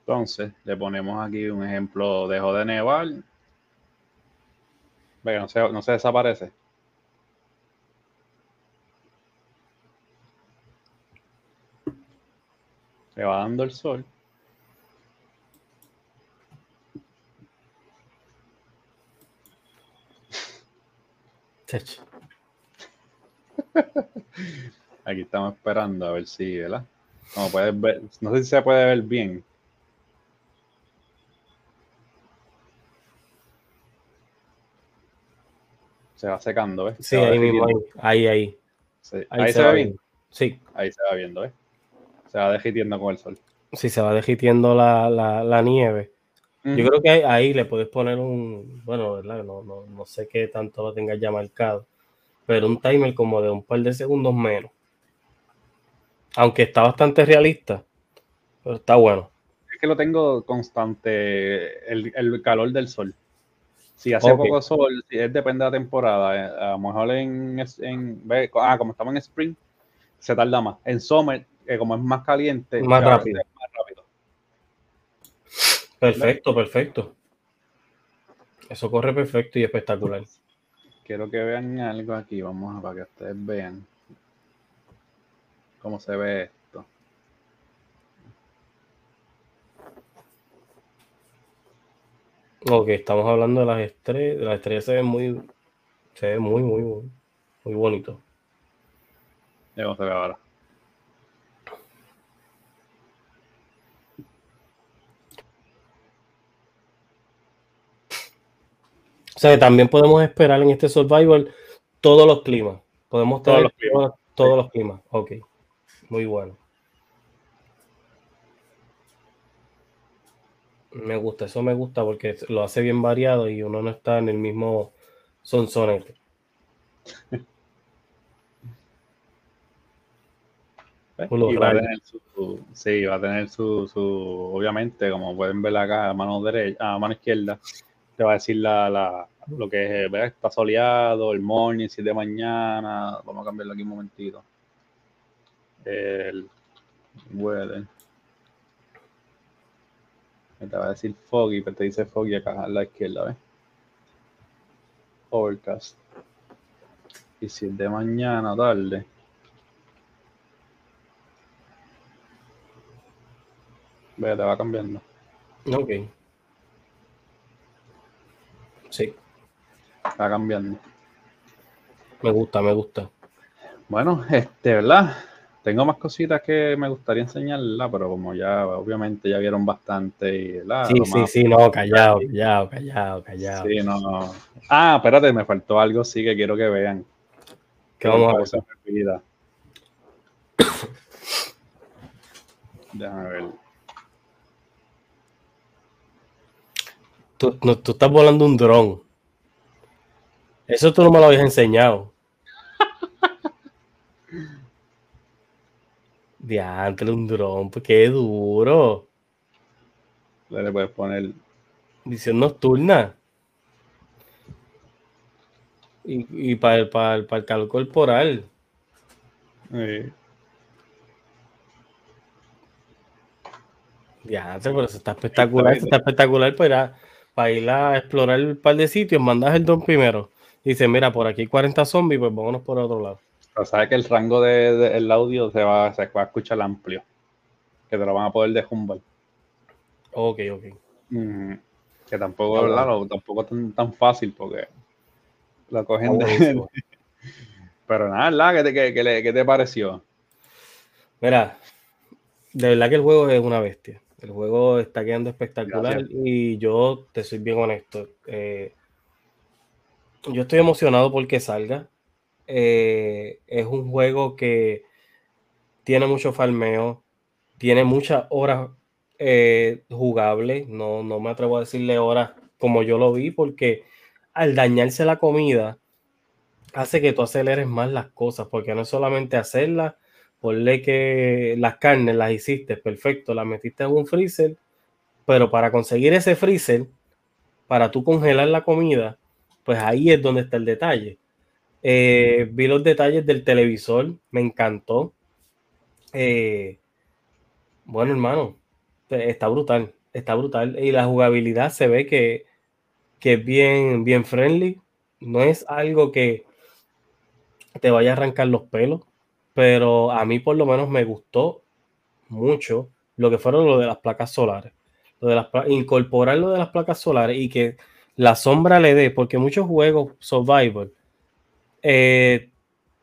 Entonces, le ponemos aquí un ejemplo, dejo de nevar. Ve, no se, no se desaparece. Le va dando el sol. Aquí estamos esperando a ver si, ¿verdad? Como puedes ver, no sé si se puede ver bien. Se va secando, ¿ves? Sí, ahí mismo, ahí, ahí. Ahí, se, ve bien. Sí. Ahí se va viendo, ¿ves? Se va dejitiendo con el sol. Sí, se va dejitiendo la, la, nieve. Yo creo que ahí, le puedes poner un, bueno, ¿verdad? No, no, no sé qué tanto lo tengas ya marcado, pero un timer como de un par de segundos menos. Aunque está bastante realista, pero está bueno. Es que lo tengo constante, el, el calor del sol. Si hace poco sol, si es depende de la temporada. Eh, a lo mejor en, en, ah, como estamos en spring, se tarda más. En summer, eh, como es más caliente, más rápido. más rápido. Perfecto, perfecto. Eso corre perfecto y espectacular. Quiero que vean algo aquí, vamos a para que ustedes vean cómo se ve Ok, estamos hablando de las estrellas. Las estrellas se ven muy, se ve muy, muy, muy bonito. Ya se ve ahora. O sea, también podemos esperar en este survival todos los climas. Podemos tener todos los climas. Todos los climas. Ok, muy bueno. Me gusta, eso me gusta porque lo hace bien variado y uno no está en el mismo sonsonete. y va a tener su, sí, va a tener su, su, obviamente, como pueden ver acá a mano derecha, a mano izquierda, te va a decir la, la lo que es, está soleado, el morning, si de mañana, vamos a cambiarlo aquí un momentito. El weather. Te va a decir foggy, pero te dice foggy acá a la izquierda, ¿ves? Overcast. Y si es de mañana, tarde. Ve, te va cambiando. Ok. Sí. Va cambiando. Me gusta, me gusta. Bueno, este, ¿verdad? Tengo más cositas que me gustaría enseñarla, pero como ya, obviamente, ya vieron bastante. Y, sí, sí, sí, no, callado, callado, callado, callado. Sí, no, Ah, espérate, me faltó algo, sí, que quiero que vean. ¿Qué vamos a hacer? Déjame ver. Tú, no, tú estás volando un dron. Eso tú no me lo habías enseñado. Diantre, un dron, pues qué duro. Le puedes poner. Visión nocturna. Y, y para, el, para, el, para el calor corporal. Sí. Diantre, pero eso está espectacular. está espectacular para para ir a explorar un par de sitios. Mandas el dron primero. Dice, mira, por aquí hay 40 zombies, pues vámonos por otro lado. Pero sabes que el rango del de, el audio se va, se va a escuchar amplio. Que te lo van a poder de Humboldt. Ok, ok. que tampoco, claro, tampoco tan, tan fácil porque lo cogen de... Pero nada, ¿verdad? ¿Qué te, qué, te pareció? Mira, de verdad que el juego es una bestia. El juego está quedando espectacular y yo te soy bien honesto. Eh, yo estoy emocionado porque salga. Eh, es un juego que tiene mucho farmeo, tiene muchas horas eh, jugables. No, no me atrevo a decirle horas como yo lo vi, porque al dañarse la comida, hace que tú aceleres más las cosas, porque no es solamente hacerlas, ponle que las carnes las hiciste, perfecto, las metiste en un freezer, pero para conseguir ese freezer, para tú congelar la comida, pues ahí es donde está el detalle. Eh, vi los detalles del televisor, me encantó. Eh, bueno, hermano, está brutal, está brutal. Y la jugabilidad se ve que, es bien, bien friendly. No es algo que te vaya a arrancar los pelos, pero a mí por lo menos me gustó mucho lo que fueron lo de las placas solares, lo de las, incorporar lo de las placas solares y que la sombra le dé, porque muchos juegos survival eh,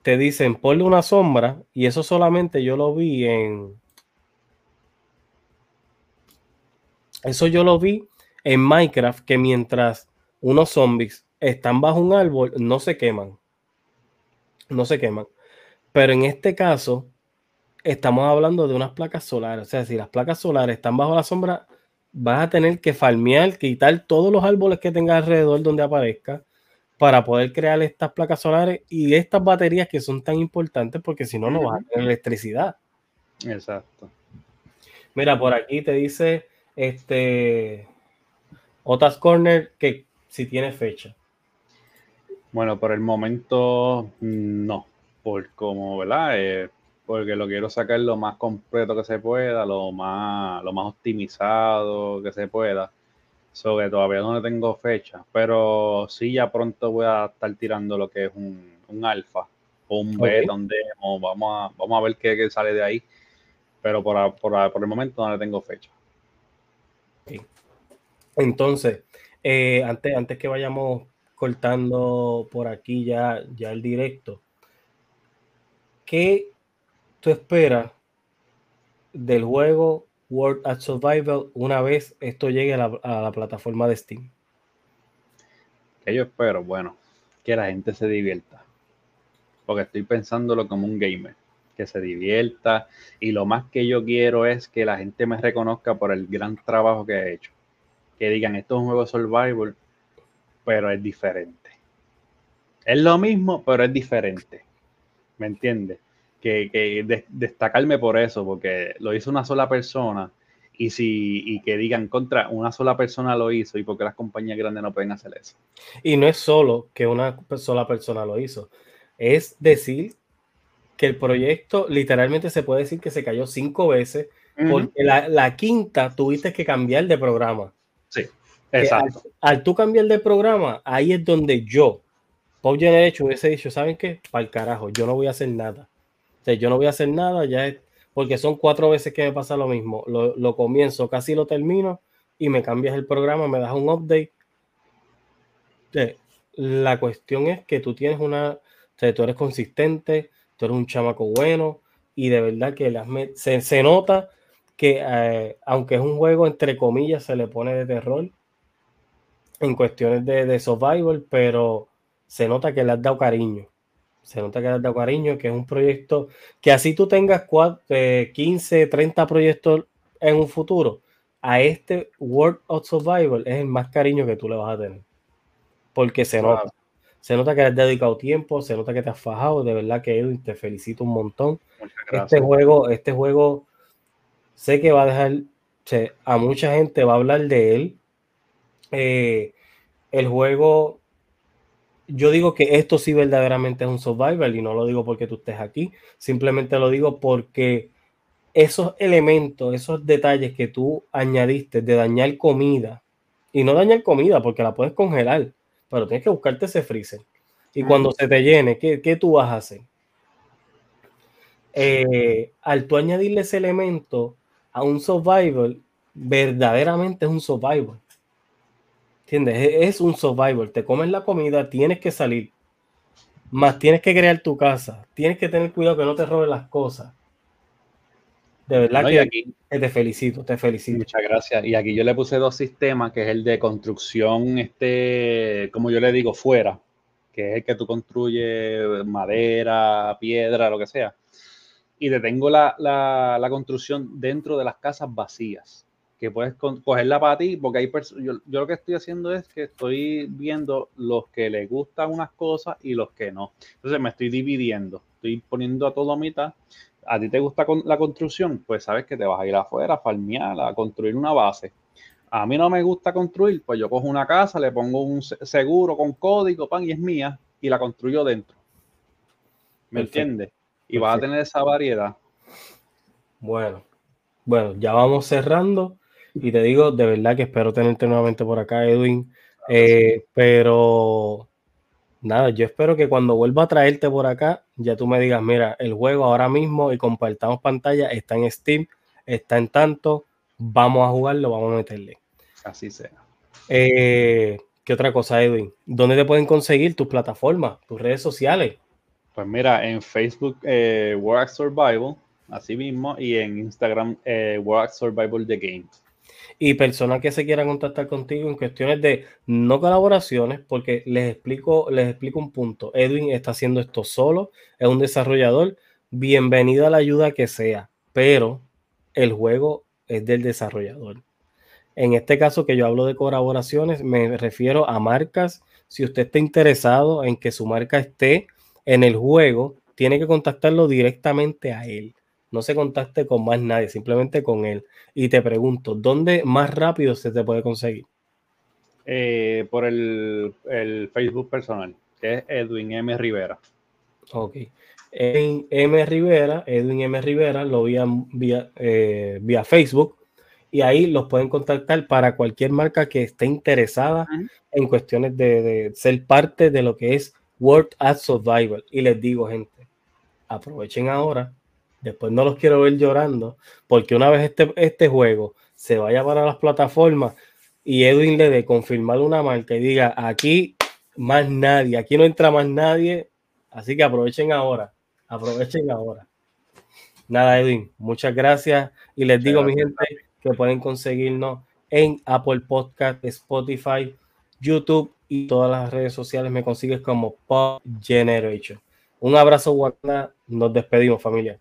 te dicen ponle una sombra y eso solamente yo lo vi en... Eso yo lo vi en Minecraft, que mientras unos zombies están bajo un árbol, no se queman. No se queman. Pero en este caso, estamos hablando de unas placas solares. O sea, si las placas solares están bajo la sombra, vas a tener que farmear, quitar todos los árboles que tengas alrededor donde aparezca para poder crear estas placas solares y estas baterías que son tan importantes porque si no, no vas a tener electricidad. Exacto. Mira, por aquí te dice este Otas Corner que si tiene fecha. Bueno, por el momento no, por como, ¿verdad? Eh, porque lo quiero sacar lo más completo que se pueda, lo más, lo más optimizado que se pueda. Sobre todavía no tengo fecha, pero sí ya pronto voy a estar tirando lo que es un, un alfa o un beta, donde vamos a, vamos a ver qué, sale de ahí. Pero por, por, por, el momento no le tengo fecha. Entonces, eh, antes, antes que vayamos cortando por aquí ya, ya el directo, ¿qué tú esperas del juego World at Survival una vez esto llegue a la, plataforma de Steam? Que yo espero, bueno, que la gente se divierta. Porque estoy pensándolo como un gamer, que se divierta. Y lo más que yo quiero es que la gente me reconozca por el gran trabajo que he hecho. Que digan, esto es un juego survival, pero es diferente. Es lo mismo, pero es diferente. ¿Me entiendes? que, destacarme por eso, porque lo hizo una sola persona y, si, y que digan contra una sola persona lo hizo y porque las compañías grandes no pueden hacer eso. Y no es solo que una sola persona lo hizo, es decir que el proyecto literalmente se puede decir que se cayó cinco veces porque la, quinta tuviste que cambiar de programa. Sí, exacto. Al, tú cambiar de programa, ahí es donde yo, Pop Generation, hubiese dicho, ¿saben qué? Para el carajo, yo no voy a hacer nada yo no voy a hacer nada, ya porque son cuatro veces que me pasa lo mismo. Lo, comienzo, casi lo termino y me cambias el programa, me das un update. la cuestión es que tú tienes una, o tú eres consistente, tú eres un chamaco bueno y de verdad que las se, nota que eh, aunque es un juego entre comillas se le pone de terror en cuestiones de, de survival, pero se nota que le has dado cariño se nota que has dado cariño, que es un proyecto que así tú tengas 15, 30 eh, proyectos en un futuro, a este World of Survival es el más cariño que tú le vas a tener. Porque se nota. Se nota que has dedicado tiempo, se nota que te has fajado. De verdad que Edwin, te felicito un montón. Este juego, este juego, sé que va a dejar, a mucha gente va a hablar de él. Eh, el juego yo digo que esto sí verdaderamente es un survival y no lo digo porque tú estés aquí, simplemente lo digo porque esos elementos, esos detalles que tú añadiste de dañar comida, y no dañar comida porque la puedes congelar, pero tienes que buscarte ese freezer. Y cuando se te llene, ¿qué, qué tú vas a hacer? Eh, al tú añadirle ese elemento a un survival, verdaderamente es un survival. ¿Entiendes? Es un survival. Te comes la comida, tienes que salir. Más tienes que crear tu casa. Tienes que tener cuidado que no te roben las cosas. De verdad que, aquí, te felicito, te felicito. Muchas gracias. Y aquí yo le puse dos sistemas, que es el de construcción, este, como yo le digo, fuera, que es el que tú construyes madera, piedra, lo que sea. Y te tengo la, la construcción dentro de las casas vacías que puedes cogerla para ti, porque hay yo, yo lo que estoy haciendo es que estoy viendo los que les gustan unas cosas y los que no. Entonces me estoy dividiendo, estoy poniendo a todo a mitad. A ti te gusta la construcción, pues sabes que te vas a ir afuera a farmear, a construir una base. A mí no me gusta construir, pues yo cojo una casa, le pongo un seguro con código, pan, y es mía, y la construyo dentro. ¿Me entiendes? Y vas a tener esa variedad. Bueno, bueno, ya vamos cerrando. Y te digo, de verdad que espero tenerte nuevamente por acá, Edwin. Eh, pero nada, yo espero que cuando vuelva a traerte por acá, ya tú me digas, mira, el juego ahora mismo y compartamos pantalla, está en Steam, está en tanto, vamos a jugarlo, vamos a meterle. Así sea. Eh, ¿Qué otra cosa, Edwin? ¿Dónde te pueden conseguir tus plataformas, tus redes sociales? Pues mira, en Facebook, eh, World Survival, así mismo, y en Instagram, eh, World Survival The Game. Y personas que se quieran contactar contigo en cuestiones de no colaboraciones, porque les explico, les explico un punto. Edwin está haciendo esto solo, es un desarrollador. Bienvenido a la ayuda que sea, pero el juego es del desarrollador. En este caso que yo hablo de colaboraciones, me refiero a marcas. Si usted está interesado en que su marca esté en el juego, tiene que contactarlo directamente a él. No se contacte con más nadie, simplemente con él. Y te pregunto, ¿dónde más rápido se te puede conseguir? Eh, por el, Facebook personal, que es Edwin M. Rivera. Ok. En M. Rivera, Edwin M. Rivera, lo vía, vía, eh, vía Facebook y ahí los pueden contactar para cualquier marca que esté interesada en cuestiones de, de, ser parte de lo que es World at Survival. Y les digo, gente, aprovechen ahora Después no los quiero ver llorando, porque una vez este, este juego se vaya para las plataformas y Edwin le dé confirmar una marca y diga aquí más nadie, aquí no entra más nadie, así que aprovechen ahora, aprovechen ahora. Nada, Edwin, muchas gracias y les digo, mi gente, que pueden conseguirnos en Apple Podcast, Spotify, YouTube y todas las redes sociales. Me consigues como Pop Generation. Un abrazo, Wanda. Nos despedimos, familia.